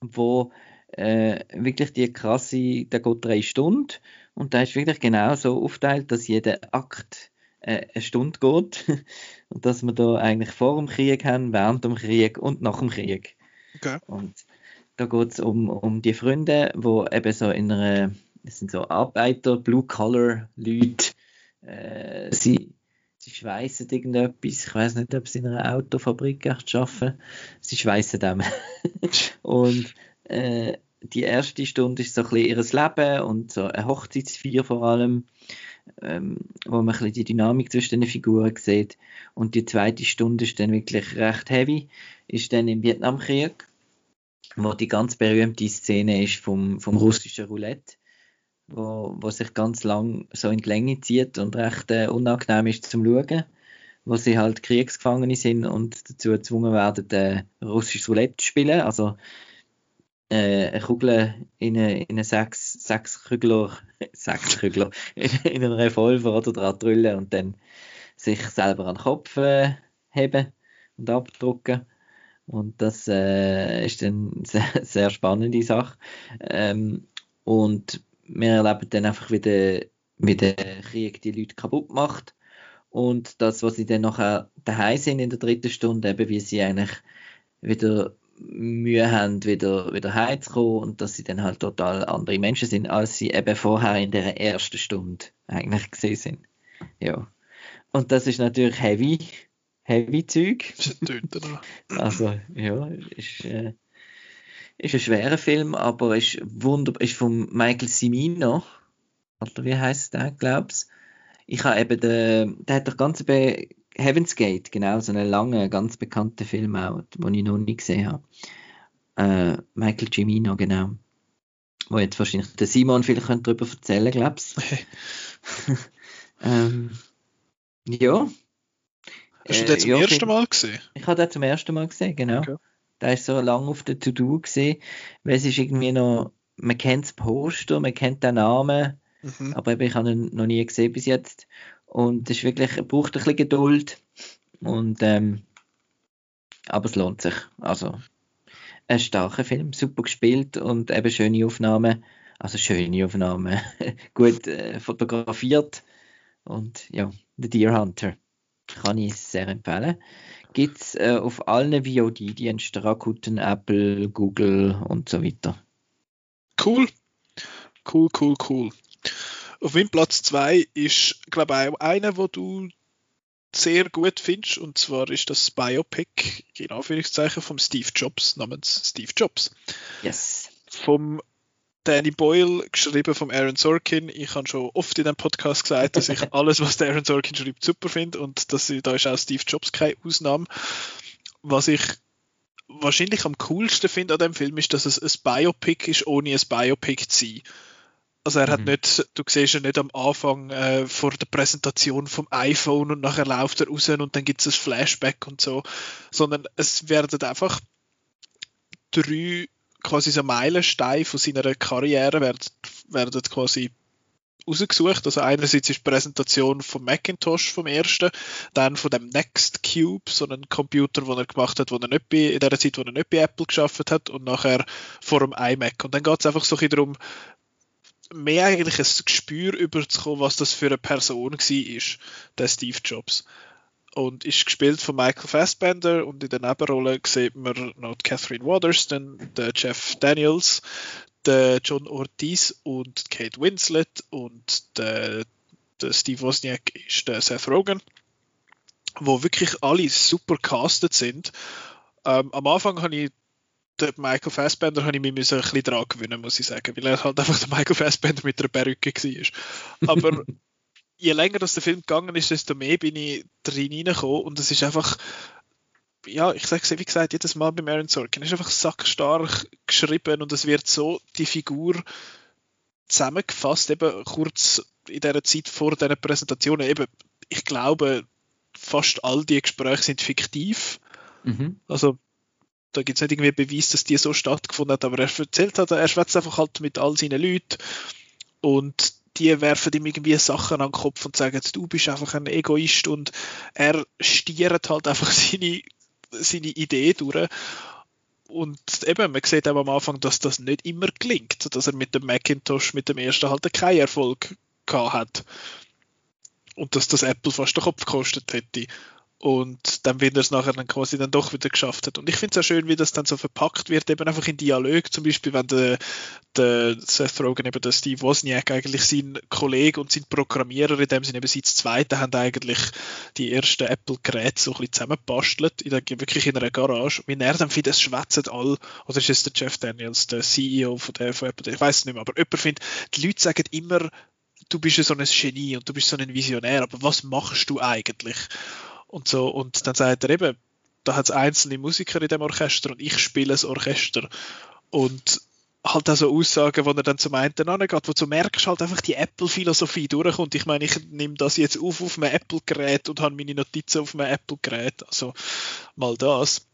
wo äh, wirklich die krasse, der geht drei Stunden und da ist wirklich genau so aufteilt, dass jeder Akt äh, eine Stunde geht und dass wir da eigentlich vor dem Krieg haben, während dem Krieg und nach dem Krieg. Okay. Und da geht es um, um die Freunde, wo eben so in einer, das sind so Arbeiter, Blue-Collar-Leute, äh, sie, sie schweißen irgendetwas, ich weiß nicht, ob sie in einer Autofabrik arbeiten, sie schweißen dem. und äh, die erste Stunde ist so ein bisschen ihr Leben und so eine Hochzeitsfeier vor allem, ähm, wo man ein bisschen die Dynamik zwischen den Figuren sieht. Und die zweite Stunde ist dann wirklich recht heavy, ist dann im Vietnamkrieg wo die ganz berühmte Szene ist vom, vom russischen Roulette, wo, wo sich ganz lang so in die Länge zieht und recht äh, unangenehm ist zum Schauen, wo sie halt Kriegsgefangene sind und dazu gezwungen werden, äh, russisches Roulette zu spielen, also äh, eine Kugel in eine, in eine sechs, sechs Kügler, sechs Kügler, in, in einen Revolver oder dran drüllen und dann sich selber an den Kopf äh, heben und abdrucken und das äh, ist eine sehr, sehr spannende Sache. Ähm, und wir erleben dann einfach, wie der, wie der Krieg die Leute kaputt macht. Und das, was sie dann nachher daheim sind in der dritten Stunde, eben wie sie eigentlich wieder Mühe haben, wieder, wieder heimzukommen und dass sie dann halt total andere Menschen sind, als sie eben vorher in der ersten Stunde eigentlich gesehen sind. Ja. Und das ist natürlich heavy, heavy Zeug. also, ja, ist, äh, ist ein schwerer Film, aber ist wunderbar, ist von Michael Cimino, oder wie heißt der, glaubst Ich habe eben den, der hat doch ganz be Heaven's Gate, genau, so einen langen, ganz bekannten Film auch, den ich noch nie gesehen habe. Äh, Michael Cimino, genau. Wo jetzt wahrscheinlich der Simon vielleicht darüber erzählen glaubst ähm, Ja. Hast du den zum äh, ja, ersten Mal gesehen? Ich habe den zum ersten Mal gesehen, genau. Okay. Der ist so lange auf der To-Do gesehen, weil es ist irgendwie noch, man kennt das Poster, man kennt den Namen, mhm. aber ich habe ihn noch nie gesehen bis jetzt. Und es ist wirklich, braucht ein bisschen Geduld. Und, ähm, aber es lohnt sich. Also, ein starker Film, super gespielt und eben schöne Aufnahmen. Also schöne Aufnahmen, gut äh, fotografiert. Und ja, The Deer Hunter kann ich sehr empfehlen. Gibt es äh, auf allen VOD-Diensten, Rakuten, Apple, Google und so weiter. Cool. Cool, cool, cool. Auf meinem Platz 2 ist, glaube ich, auch einer, wo du sehr gut findest, und zwar ist das Biopic, in Anführungszeichen, vom Steve Jobs, namens Steve Jobs. Yes. Vom Danny Boyle, geschrieben von Aaron Sorkin. Ich habe schon oft in dem Podcast gesagt, dass ich alles, was der Aaron Sorkin schreibt, super finde und dass, da ist auch Steve Jobs keine Ausnahme. Was ich wahrscheinlich am coolsten finde an dem Film ist, dass es ein Biopic ist, ohne ein Biopic zu sein. Also er hat mhm. nicht, du siehst ihn nicht am Anfang äh, vor der Präsentation vom iPhone und nachher läuft er raus und dann gibt es ein Flashback und so, sondern es werden einfach drei quasi so Meilensteine von seiner Karriere werden, werden quasi rausgesucht. Also einerseits ist die Präsentation vom Macintosh vom ersten, dann von dem Next Cube, so einem Computer, den er gemacht hat, wo er nicht bei, in der Zeit, wo er nicht bei Apple geschafft hat, und nachher vor dem iMac. Und dann geht es einfach so ein bisschen darum, mehr eigentlich ein Gespür überzukommen, was das für eine Person war, der Steve Jobs. Und ist gespielt von Michael Fassbender und in der Nebenrolle sieht man noch Catherine Waterston, der Jeff Daniels, der John Ortiz und Kate Winslet und der, der Steve Wozniak ist der Seth Rogen, wo wirklich alle super castet sind. Ähm, am Anfang habe ich den Michael Fassbender habe ich mich ein bisschen dran gewöhnen, muss ich sagen, weil er halt einfach der Michael Fassbender mit einer Perücke war. Aber je länger das der Film gegangen ist, desto mehr bin ich drin reingekommen und es ist einfach, ja, ich sage es wie gesagt, jedes Mal bei Aaron Sorkin, es ist einfach sackstark geschrieben und es wird so die Figur zusammengefasst, eben kurz in der Zeit vor dieser Präsentation, eben, ich glaube, fast all die Gespräche sind fiktiv. Mhm. Also da gibt es nicht irgendwie Beweis, dass die so stattgefunden hat, aber er erzählt hat, er schwätzt einfach halt mit all seinen Leuten und die werfen ihm irgendwie Sachen an den Kopf und sagen, du bist einfach ein Egoist und er stiert halt einfach seine, seine Idee durch. Und eben, man sieht auch am Anfang, dass das nicht immer gelingt, dass er mit dem Macintosh, mit dem ersten halt keinen Erfolg gehabt hat. Und dass das Apple fast den Kopf gekostet hätte und dann, wenn er es nachher dann quasi dann doch wieder geschafft hat. Und ich finde es auch schön, wie das dann so verpackt wird, eben einfach in Dialog, zum Beispiel, wenn der, der Seth Rogen, eben der Steve Wozniak, eigentlich sein Kollege und sein Programmierer, in dem Sinne eben sein Zweiter, haben eigentlich die ersten Apple-Geräte so ein bisschen zusammenbastelt, in der, wirklich in einer Garage. Wie er dann findet, es schwätzen all, oder ist es der Jeff Daniels, der CEO von, der, von Apple, ich weiß es nicht mehr, aber jemand findet, die Leute sagen immer, du bist so ein Genie und du bist so ein Visionär, aber was machst du eigentlich? Und so. Und dann sagt er eben, da hat es einzelne Musiker in dem Orchester und ich spiele das Orchester. Und halt auch so Aussagen, wo er dann zum einen angeht, wo du merkst halt einfach die Apple-Philosophie durchkommt. Ich meine, ich nehme das jetzt auf auf einem Apple-Gerät und habe meine Notizen auf einem Apple-Gerät. Also mal das.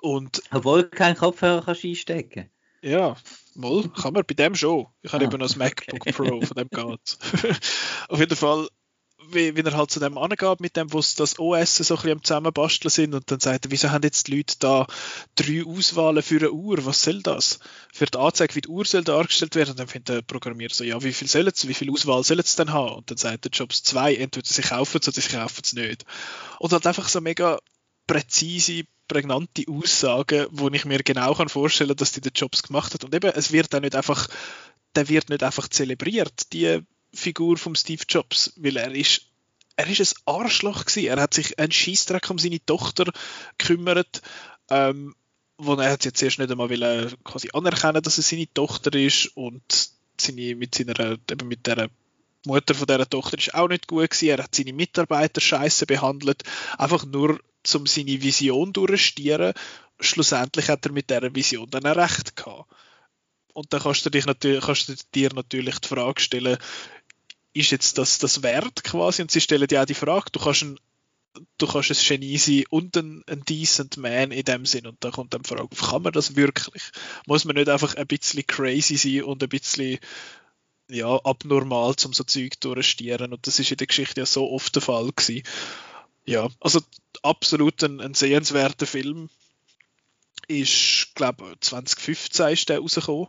Und, Obwohl du keinen Kopfhörer kannst einstecken Ja, mal, kann man bei dem schon. Ich habe ah, eben noch das MacBook okay. Pro, von dem geht's. auf jeden Fall wie, wie er halt zu dem angeht, mit dem, wo das OS so ein bisschen am Zusammenbasteln sind und dann sagt er, wieso haben jetzt die Leute da drei Auswahlen für eine Uhr, was soll das? Für die Anzeige, wie die Uhr soll dargestellt werden und dann findet der Programmierer so, ja, wie viel sollen wie viel Auswahl sollen sie denn haben? Und dann sagt der Jobs zwei, entweder sie kaufen es oder sie kaufen es nicht. Und halt einfach so mega präzise, prägnante Aussagen, wo ich mir genau kann vorstellen dass die den Jobs gemacht hat. Und eben, es wird dann nicht einfach, der wird nicht einfach zelebriert, die Figur von Steve Jobs, weil er ist er ist ein Arschloch gewesen. Er hat sich einen Scheißdreck um seine Tochter gekümmert, ähm, wo er hat jetzt erst nicht einmal will, quasi anerkennen, dass es seine Tochter ist und seine, mit seiner, eben mit der Mutter von dieser Tochter ist auch nicht gut gewesen. Er hat seine Mitarbeiter scheiße behandelt, einfach nur um seine Vision durchzustieren. Schlussendlich hat er mit dieser Vision dann Recht gehabt. Und dann kannst du, dich natürlich, kannst du dir natürlich die Frage stellen, ist jetzt das das wert quasi? Und sie stellen dir auch die Frage, du kannst ein, du kannst ein Genie sein und ein, ein decent man in dem Sinn. Und da kommt dann die Frage, kann man das wirklich? Muss man nicht einfach ein bisschen crazy sein und ein bisschen ja, abnormal zum so Zeug durchstieren? Und das ist in der Geschichte ja so oft der Fall gewesen. Ja, also absolut ein, ein sehenswerter Film. Ist, glaube 2015 ist der rausgekommen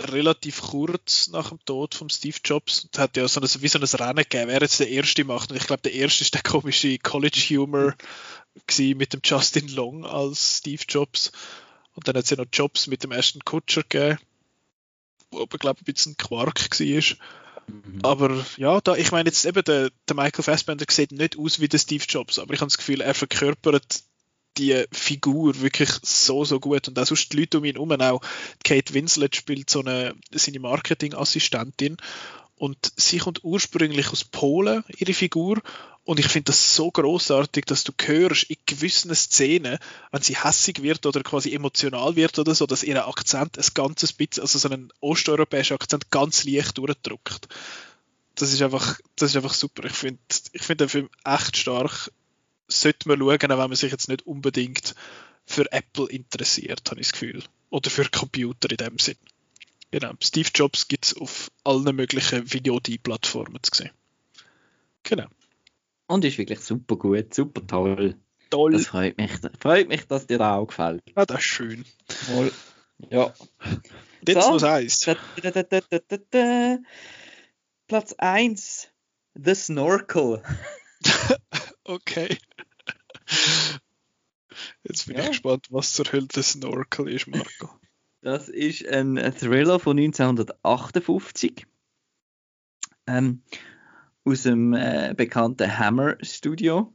relativ kurz nach dem Tod von Steve Jobs und hat ja so ein, wie so ein Rennen gegeben, wer jetzt der Erste macht. Und ich glaube, der Erste ist der komische College Humor mit dem Justin Long als Steve Jobs. Und dann hat es ja noch Jobs mit dem ersten Kutscher gegeben, wo aber, glaube ich, ein bisschen Quark war. Mhm. Aber ja, da, ich meine jetzt eben, der, der Michael Fassbender sieht nicht aus wie der Steve Jobs, aber ich habe das Gefühl, er verkörpert die Figur wirklich so, so gut. Und auch sonst die Leute um ihn herum, auch Kate Winslet spielt so eine, seine Marketingassistentin und sie kommt ursprünglich aus Polen, ihre Figur. Und ich finde das so großartig, dass du hörst in gewissen Szenen, wenn sie hässig wird oder quasi emotional wird oder so, dass ihr Akzent ein ganzes bisschen, also so einen osteuropäischen Akzent ganz leicht durchdrückt. Das ist einfach, das ist einfach super. Ich finde, ich finde den Film echt stark sollte man schauen, auch wenn man sich jetzt nicht unbedingt für Apple interessiert, habe ich das Gefühl. Oder für Computer in dem Sinn. Genau. Steve Jobs gibt es auf allen möglichen Video-D-Plattformen zu sehen. Genau. Und ist wirklich super gut, super toll. Toll. Das freut mich, freut mich dass dir das auch gefällt. Ja, das ist schön. Toll. Ja. Jetzt so. was eins. Platz 1. The Snorkel. okay. Jetzt bin ja. ich gespannt, was zur Hölle das Snorkel ist, Marco. Das ist ein Thriller von 1958. Ähm, aus dem äh, bekannten Hammer Studio.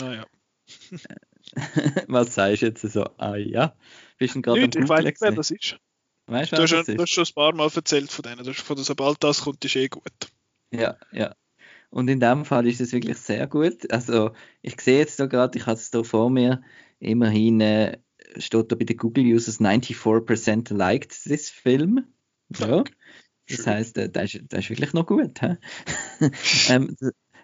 Ah ja. was sagst du jetzt so? Ah ja. Bist du gerade Ich weiß nicht, wer das ist. Weißt, du, hast schon, du hast schon ein paar Mal erzählt von denen. Du hast von sobald das kommt, ist eh gut. Ja, ja. Und in dem Fall ist es wirklich sehr gut. Also ich sehe jetzt da gerade, ich habe es da vor mir, immerhin äh, steht da bei den Google Users 94% liked this film. Ja. Das heißt, äh, das, ist, das ist wirklich noch gut. ähm,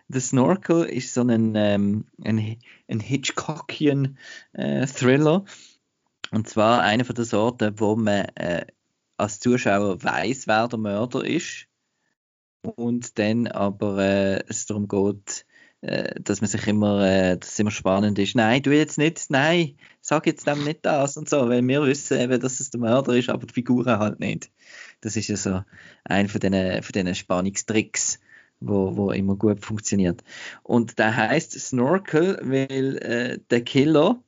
The Snorkel ist so ein, ähm, ein, ein Hitchcockian äh, Thriller. Und zwar einer von den Sorten, wo man äh, als Zuschauer weiß, wer der Mörder ist und dann aber äh, es darum geht, äh, dass man sich immer, äh, dass es immer spannend ist. Nein, du jetzt nicht, nein, sag jetzt dem nicht das und so, weil wir wissen eben, dass es der Mörder ist, aber die Figuren halt nicht. Das ist ja so ein von diesen, von diesen Spannungstricks, wo, wo immer gut funktioniert. Und der heißt Snorkel, weil äh, der Killer,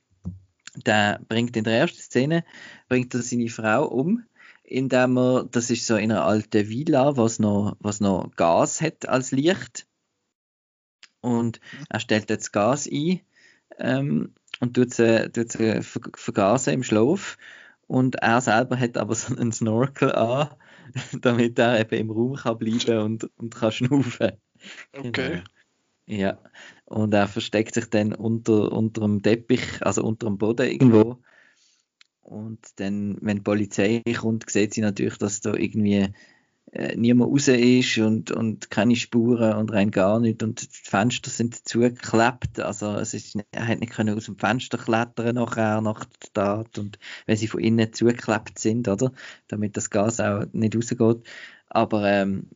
der bringt in der ersten Szene, bringt er seine Frau um indem er, das ist so in einer alten Villa, was noch, was noch Gas hat als Licht. Und er stellt jetzt Gas ein ähm, und tut sie, tut sie vergasen im Schlaf. Und er selber hat aber so einen Snorkel an, damit er eben im Raum kann bleiben und, und kann schnaufen. Okay. Genau. Ja. Und er versteckt sich dann unter, unter dem Teppich, also unter dem Boden irgendwo und dann, wenn die Polizei kommt, sieht sie natürlich, dass da irgendwie äh, niemand raus ist und, und keine Spuren und rein gar nicht. Und die Fenster sind zugeklebt. Also es ist, er hat nicht können aus dem Fenster klettern nachher nach der Tat. Und wenn sie von innen zugeklebt sind, oder? Damit das Gas auch nicht rausgeht. Aber ähm,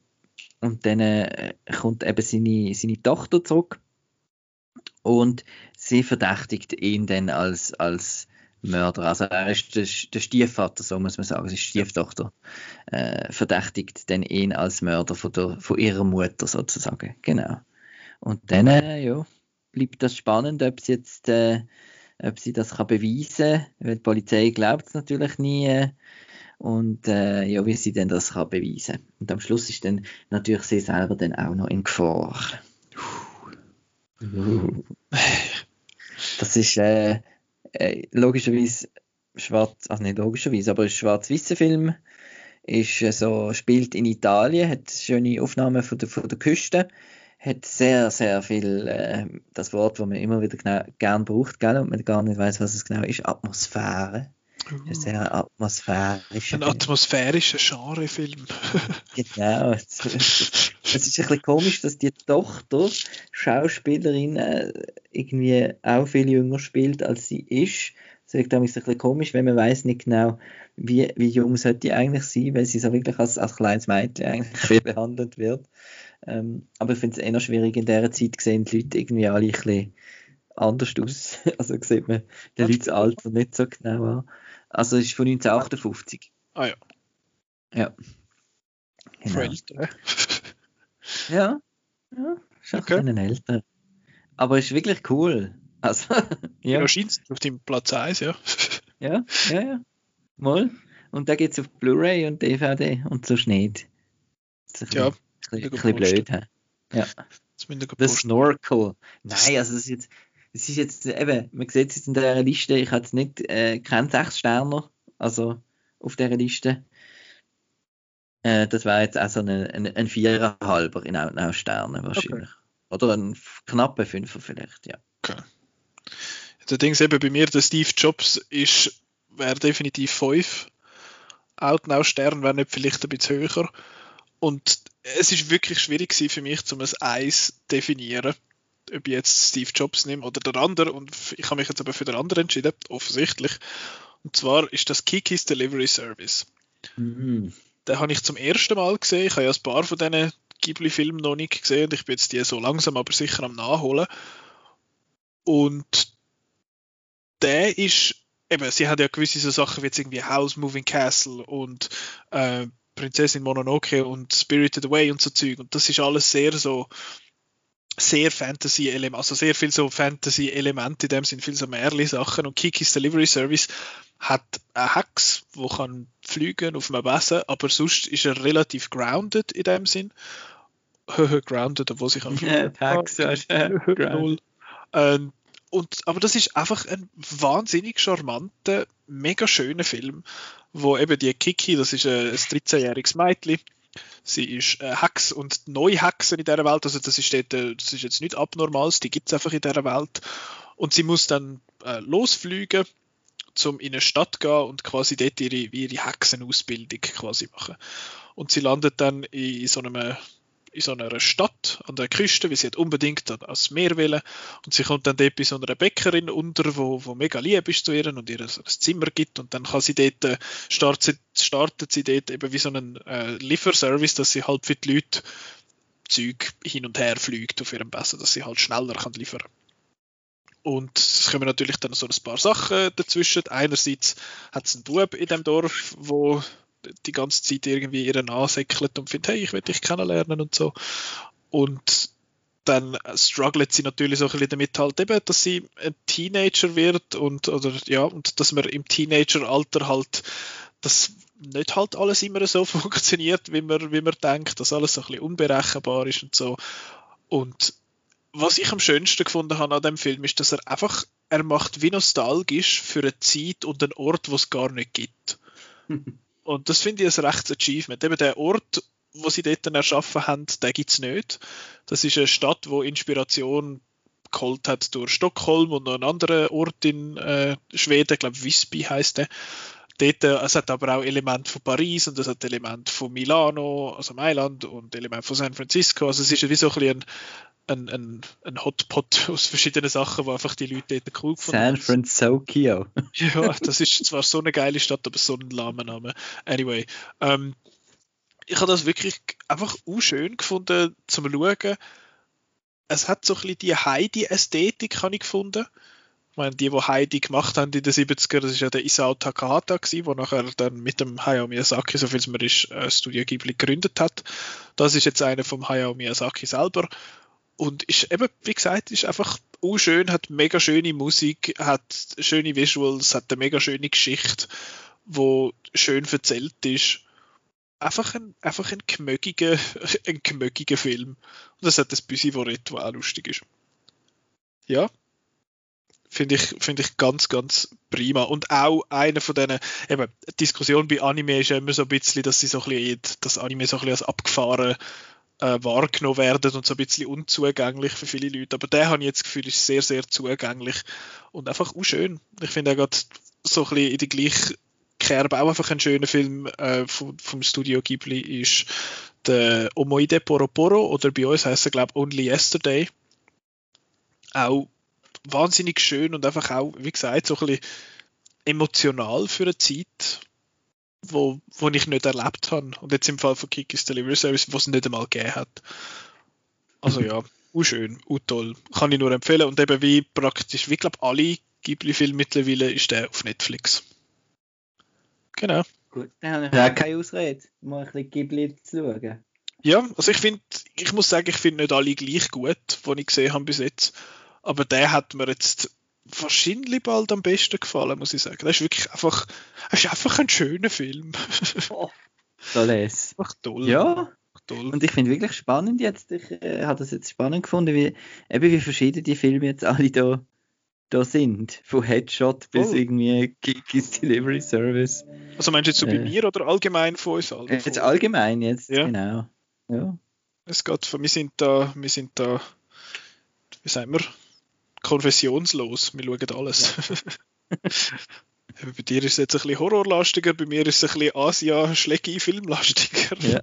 und dann äh, kommt eben seine, seine Tochter zurück und sie verdächtigt ihn dann als, als Mörder. Also er ist der, der Stiefvater, so muss man sagen, sie ist Stieftochter. Äh, verdächtigt dann ihn als Mörder von, der, von ihrer Mutter sozusagen. Genau. Und dann äh, ja, bleibt das spannend, ob sie jetzt äh, ob sie das kann beweisen kann, weil die Polizei glaubt es natürlich nie. Äh, und äh, ja, wie sie denn das kann beweisen. Und am Schluss ist dann natürlich sie selber dann auch noch in Gefahr. Das ist äh, äh, logischerweise schwarz, also nicht logischerweise, aber ein schwarz-weißer Film. Ist äh, so, spielt in Italien, hat schöne Aufnahmen von der, von der Küste, hat sehr, sehr viel, äh, das Wort, das man immer wieder genau, gern braucht, gell, und man gar nicht weiß, was es genau ist, Atmosphäre. Uh. Sehr atmosphärischer Ein atmosphärischer Genrefilm. genau. Es, ist ein bisschen komisch, dass die Tochter Schauspielerin äh, irgendwie auch viel jünger spielt, als sie ist. Es wirkt ein bisschen komisch, wenn man weiß nicht genau, wie, wie jung sollte die eigentlich sein, weil sie so wirklich als, als kleines Mädchen eigentlich behandelt wird. Ähm, aber ich finde es eher schwierig, in dieser Zeit sehen die Leute irgendwie alle ein bisschen anders aus. Also sieht man den Leuten das Alter nicht so genau an. Also es ist von 1958. Ah ja. Ja. Genau. ja. Ja, ist okay. ein älter. Aber es ist wirklich cool. Also, ja. Ja, auf dem Platz 1, ja. ja, ja, ja. Mal. Und da geht es auf Blu-ray und DVD und so nicht. ja. Ein bisschen, bisschen blöd. He? Ja. The Snorkel. Nein, also das ist jetzt es ist jetzt eben, man sieht es jetzt in dieser Liste, ich habe jetzt nicht äh, keinen 6 Sterner, also auf dieser Liste. Äh, das wäre jetzt auch so ein, Viererhalber in auch Sternen wahrscheinlich. Okay. Oder ein knapper Fünfer vielleicht, ja. Okay. Der Ding eben bei mir, der Steve Jobs ist, wäre definitiv 5. Outnow Stern wäre nicht vielleicht ein bisschen höher. Und es ist wirklich schwierig für mich, um ein Eis definieren ob ich jetzt Steve Jobs nehme oder der andere. Und ich habe mich jetzt aber für den anderen entschieden, offensichtlich. Und zwar ist das Kikis Delivery Service. Mhm. Den habe ich zum ersten Mal gesehen. Ich habe ja ein paar von diesen Ghibli-Filmen noch nicht gesehen und ich bin jetzt die so langsam aber sicher am Nachholen. Und der ist, eben, sie hat ja gewisse so Sachen wie jetzt irgendwie House Moving Castle und äh, Prinzessin Mononoke und Spirited Away und so Zeug. Und das ist alles sehr so sehr Fantasy-Elemente, also sehr viel so Fantasy-Elemente in dem sind viel so Märli-Sachen und Kikis Delivery Service hat einen Hex, wo kann fliegen auf einem Besen, aber sonst ist er relativ grounded in dem Sinn. grounded, obwohl sich am ja, Hex, Null. Ähm, und, aber das ist einfach ein wahnsinnig charmanter, mega schöner Film, wo eben die Kiki, das ist ein 13-jähriges Mädchen, Sie ist äh, Hex und neue in dieser Welt. Also das ist, dort, äh, das ist jetzt nicht abnormales, die gibt es einfach in dieser Welt. Und sie muss dann äh, losfliegen, um in eine Stadt zu gehen und quasi dort ihre, ihre Hexenausbildung quasi machen. Und sie landet dann in, in so einem in so einer Stadt an der Küste, wie sie hat unbedingt ans Meer will. Und sie kommt dann dort bei so einer Bäckerin unter, wo, wo mega lieb ist zu ihr und ihr ein Zimmer gibt. Und dann kann sie dort, äh, startet, startet sie dort eben wie so einen äh, Lieferservice, dass sie halt für die Leute Zeug hin und her fliegt auf ihrem Besser, dass sie halt schneller kann liefern und es kommen natürlich dann so ein paar Sachen dazwischen. Einerseits hat es einen Bub in dem Dorf, wo die ganze Zeit irgendwie ihren ansäckelt und findet, hey, ich will dich kennenlernen und so. Und dann struggelt sie natürlich so ein bisschen damit halt eben, dass sie ein Teenager wird und oder ja, und dass man im Teenageralter halt das nicht halt alles immer so funktioniert, wie man, wie man denkt, dass alles so ein bisschen unberechenbar ist und so. Und was ich am schönsten gefunden habe an dem Film ist, dass er einfach, er macht wie nostalgisch für eine Zeit und einen Ort, wo es gar nicht gibt. Und das finde ich ein rechtes Achievement. Eben der Ort, wo sie dort erschaffen haben, den gibt es nicht. Das ist eine Stadt, wo Inspiration geholt hat durch Stockholm und noch einen anderen Ort in äh, Schweden, ich glaube Visby heißt der. Dort, äh, es hat aber auch Elemente von Paris und es hat Elemente von Milano, also Mailand und Elemente von San Francisco. Also es ist wie so ein ein, ein, ein Hotpot aus verschiedenen Sachen, wo einfach die Leute dort cool gefunden San Francisco. ja, das ist zwar so eine geile Stadt, aber so ein lahmer Name. Anyway, ähm, ich habe das wirklich einfach schön gefunden zum Schauen. Es hat so ein bisschen die Heidi-Ästhetik, habe ich gefunden. Ich meine, die, die Heidi gemacht haben in den 70er, das ist ja der Isao Takahata der nachher dann mit dem Hayao Miyazaki, so viel es mir ist, äh, Studio Ghibli gegründet hat. Das ist jetzt einer vom Hayao Miyazaki selber. Und ist eben, wie gesagt, ist einfach schön, hat mega schöne Musik, hat schöne Visuals, hat eine mega schöne Geschichte, wo schön erzählt ist einfach ein, einfach ein gemögiger, ein gemögiger Film. Und das hat das Büsi, das etwa auch lustig ist. Ja. Finde ich, finde ich ganz, ganz prima. Und auch einer von diesen, eben, Diskussion bei Anime ist ja immer so ein bisschen, dass sie so ein bisschen, dass Anime so ein bisschen als abgefahren äh, wahrgenommen werden und so ein bisschen unzugänglich für viele Leute. Aber der habe ich jetzt das Gefühl, ist sehr, sehr zugänglich und einfach auch schön. Ich finde, er geht so ein bisschen in die gleiche Kerbe auch einfach ein schöner Film äh, vom, vom, Studio Ghibli ist der Omoide Poroporo oder bei uns heißt er glaube ich Only Yesterday. Auch wahnsinnig schön und einfach auch, wie gesagt, so ein bisschen emotional für eine Zeit, wo, wo ich nicht erlebt habe. Und jetzt im Fall von Kikis Delivery Service, was es nicht einmal gegeben hat. Also ja, auch schön, auch toll. Kann ich nur empfehlen. Und eben wie praktisch, wie glaube alle Ghibli-Filme mittlerweile ist der auf Netflix. Genau. Gut, dann habe ich auch keine Ausrede, mal ein bisschen Ghibli zu schauen. Ja, also ich finde, ich muss sagen, ich finde nicht alle gleich gut, die ich gesehen habe bis jetzt. Aber der hat mir jetzt wahrscheinlich bald am besten gefallen, muss ich sagen. Das ist wirklich einfach, das ist einfach ein schöner Film. Oh, toll ist. Einfach toll. Ja. Toll. Und ich finde wirklich spannend jetzt, ich äh, habe das jetzt spannend gefunden, wie, eben wie verschieden die Filme jetzt alle da da sind. Von Headshot bis oh. irgendwie Kikis Delivery Service. Also meinst du jetzt so äh, bei mir oder allgemein von uns allen? Jetzt allgemein jetzt, ja. genau. Ja. Es geht, wir sind da, wir sind da, wie sagen wir, konfessionslos. Wir schauen alles. Ja. bei dir ist es jetzt ein bisschen horrorlastiger, bei mir ist es ein bisschen Asia-Schlecki-Filmlastiger. Ja.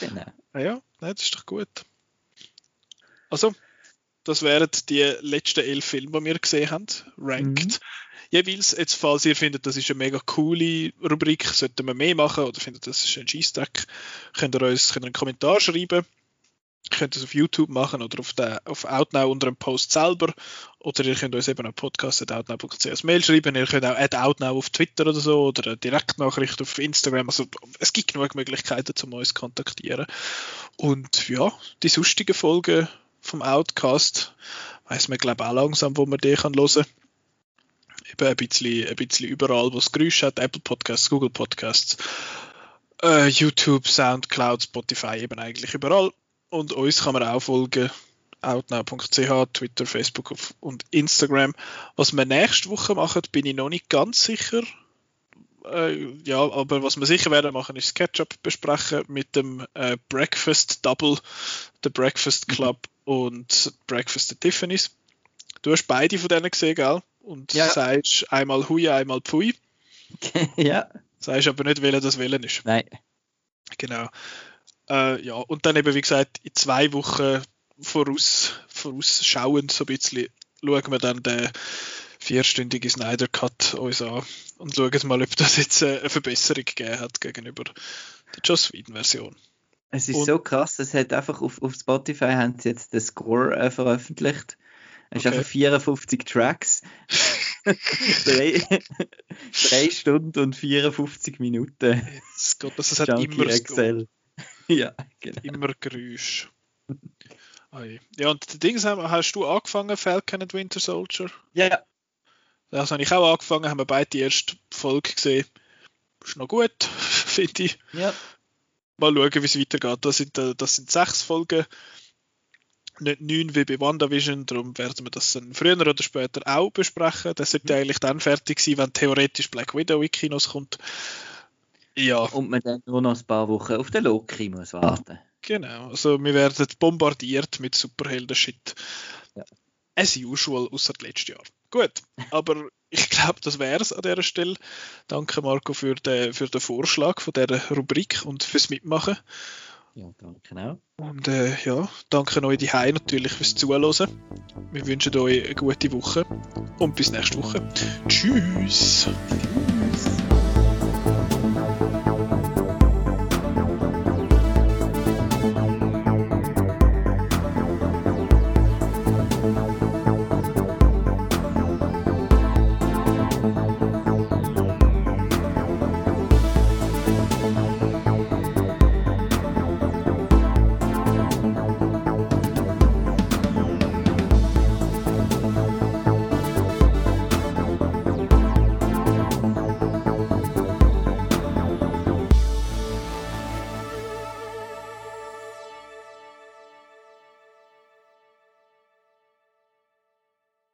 Genau. Ah ja, nein, das ist doch gut. Also, das wären die letzten elf Filme, die wir gesehen haben, ranked. Mhm. Jeweils, jetzt, falls ihr findet, das ist eine mega coole Rubrik, sollten wir mehr machen oder findet, das ist ein Scheissdreck, könnt ihr uns könnt ihr einen Kommentar schreiben. Ihr könnt es auf YouTube machen oder auf, der, auf Outnow unter dem Post selber. Oder ihr könnt uns eben auf podcast.outnow.ch als Mail schreiben. Ihr könnt auch add Outnow auf Twitter oder so oder eine Direktnachricht auf Instagram. Also es gibt genug Möglichkeiten, um uns zu kontaktieren. Und ja, die sonstigen Folgen vom Outcast. Weiß man, glaube auch langsam, wo man den kann hören kann. Eben ein bisschen, ein bisschen überall, wo es Geräusche hat. Apple Podcasts, Google Podcasts, äh, YouTube, Soundcloud, Spotify, eben eigentlich überall. Und uns kann man auch folgen. outnow.ch, Twitter, Facebook und Instagram. Was wir nächste Woche machen, bin ich noch nicht ganz sicher. Äh, ja, aber was wir sicher werden machen, ist Sketchup besprechen mit dem äh, Breakfast Double, der Breakfast Club und Breakfast at Tiffany's. Du hast beide von denen gesehen, gell? Und ja. sagst einmal Hui, einmal Pfui. ja. Sagst aber nicht, welcher das Wählen ist. Nein. Genau. Äh, ja, und dann eben, wie gesagt, in zwei Wochen voraus, vorausschauend so ein bisschen schauen wir dann den vierstündigen Snyder Cut uns an und schauen mal, ob das jetzt eine Verbesserung gegeben hat gegenüber der Joss Whedon Version. Es ist und, so krass, es hat einfach auf, auf Spotify haben sie jetzt den Score äh, veröffentlicht. Es okay. ist einfach 54 Tracks. drei, drei, Stunden und 54 Minuten. Gott, das hat immer Excel. ja, genau. Immer Geräusch. Ja, und haben, hast du angefangen, Falcon and Winter Soldier? Ja. Das habe ich auch angefangen, haben wir beide die erste Folge gesehen. Ist noch gut, finde ich. Ja mal schauen, wie es weitergeht. Das sind, äh, das sind sechs Folgen, nicht neun wie bei WandaVision, darum werden wir das dann früher oder später auch besprechen. Das sollte mhm. eigentlich dann fertig sein, wenn theoretisch Black Widow in Kinos kommt. Ja. Und man dann nur noch ein paar Wochen auf den Loki muss warten. Genau, also wir werden bombardiert mit Superhelden-Shit. Ja. As usual, außer letztes Jahr. Gut, aber ich glaube, das wäre es an dieser Stelle. Danke Marco für den, für den Vorschlag von dieser Rubrik und fürs Mitmachen. Ja, danke auch. Und äh, ja, danke euch die natürlich fürs Zuhören. Wir wünschen euch eine gute Woche und bis nächste Woche. Tschüss. Tschüss.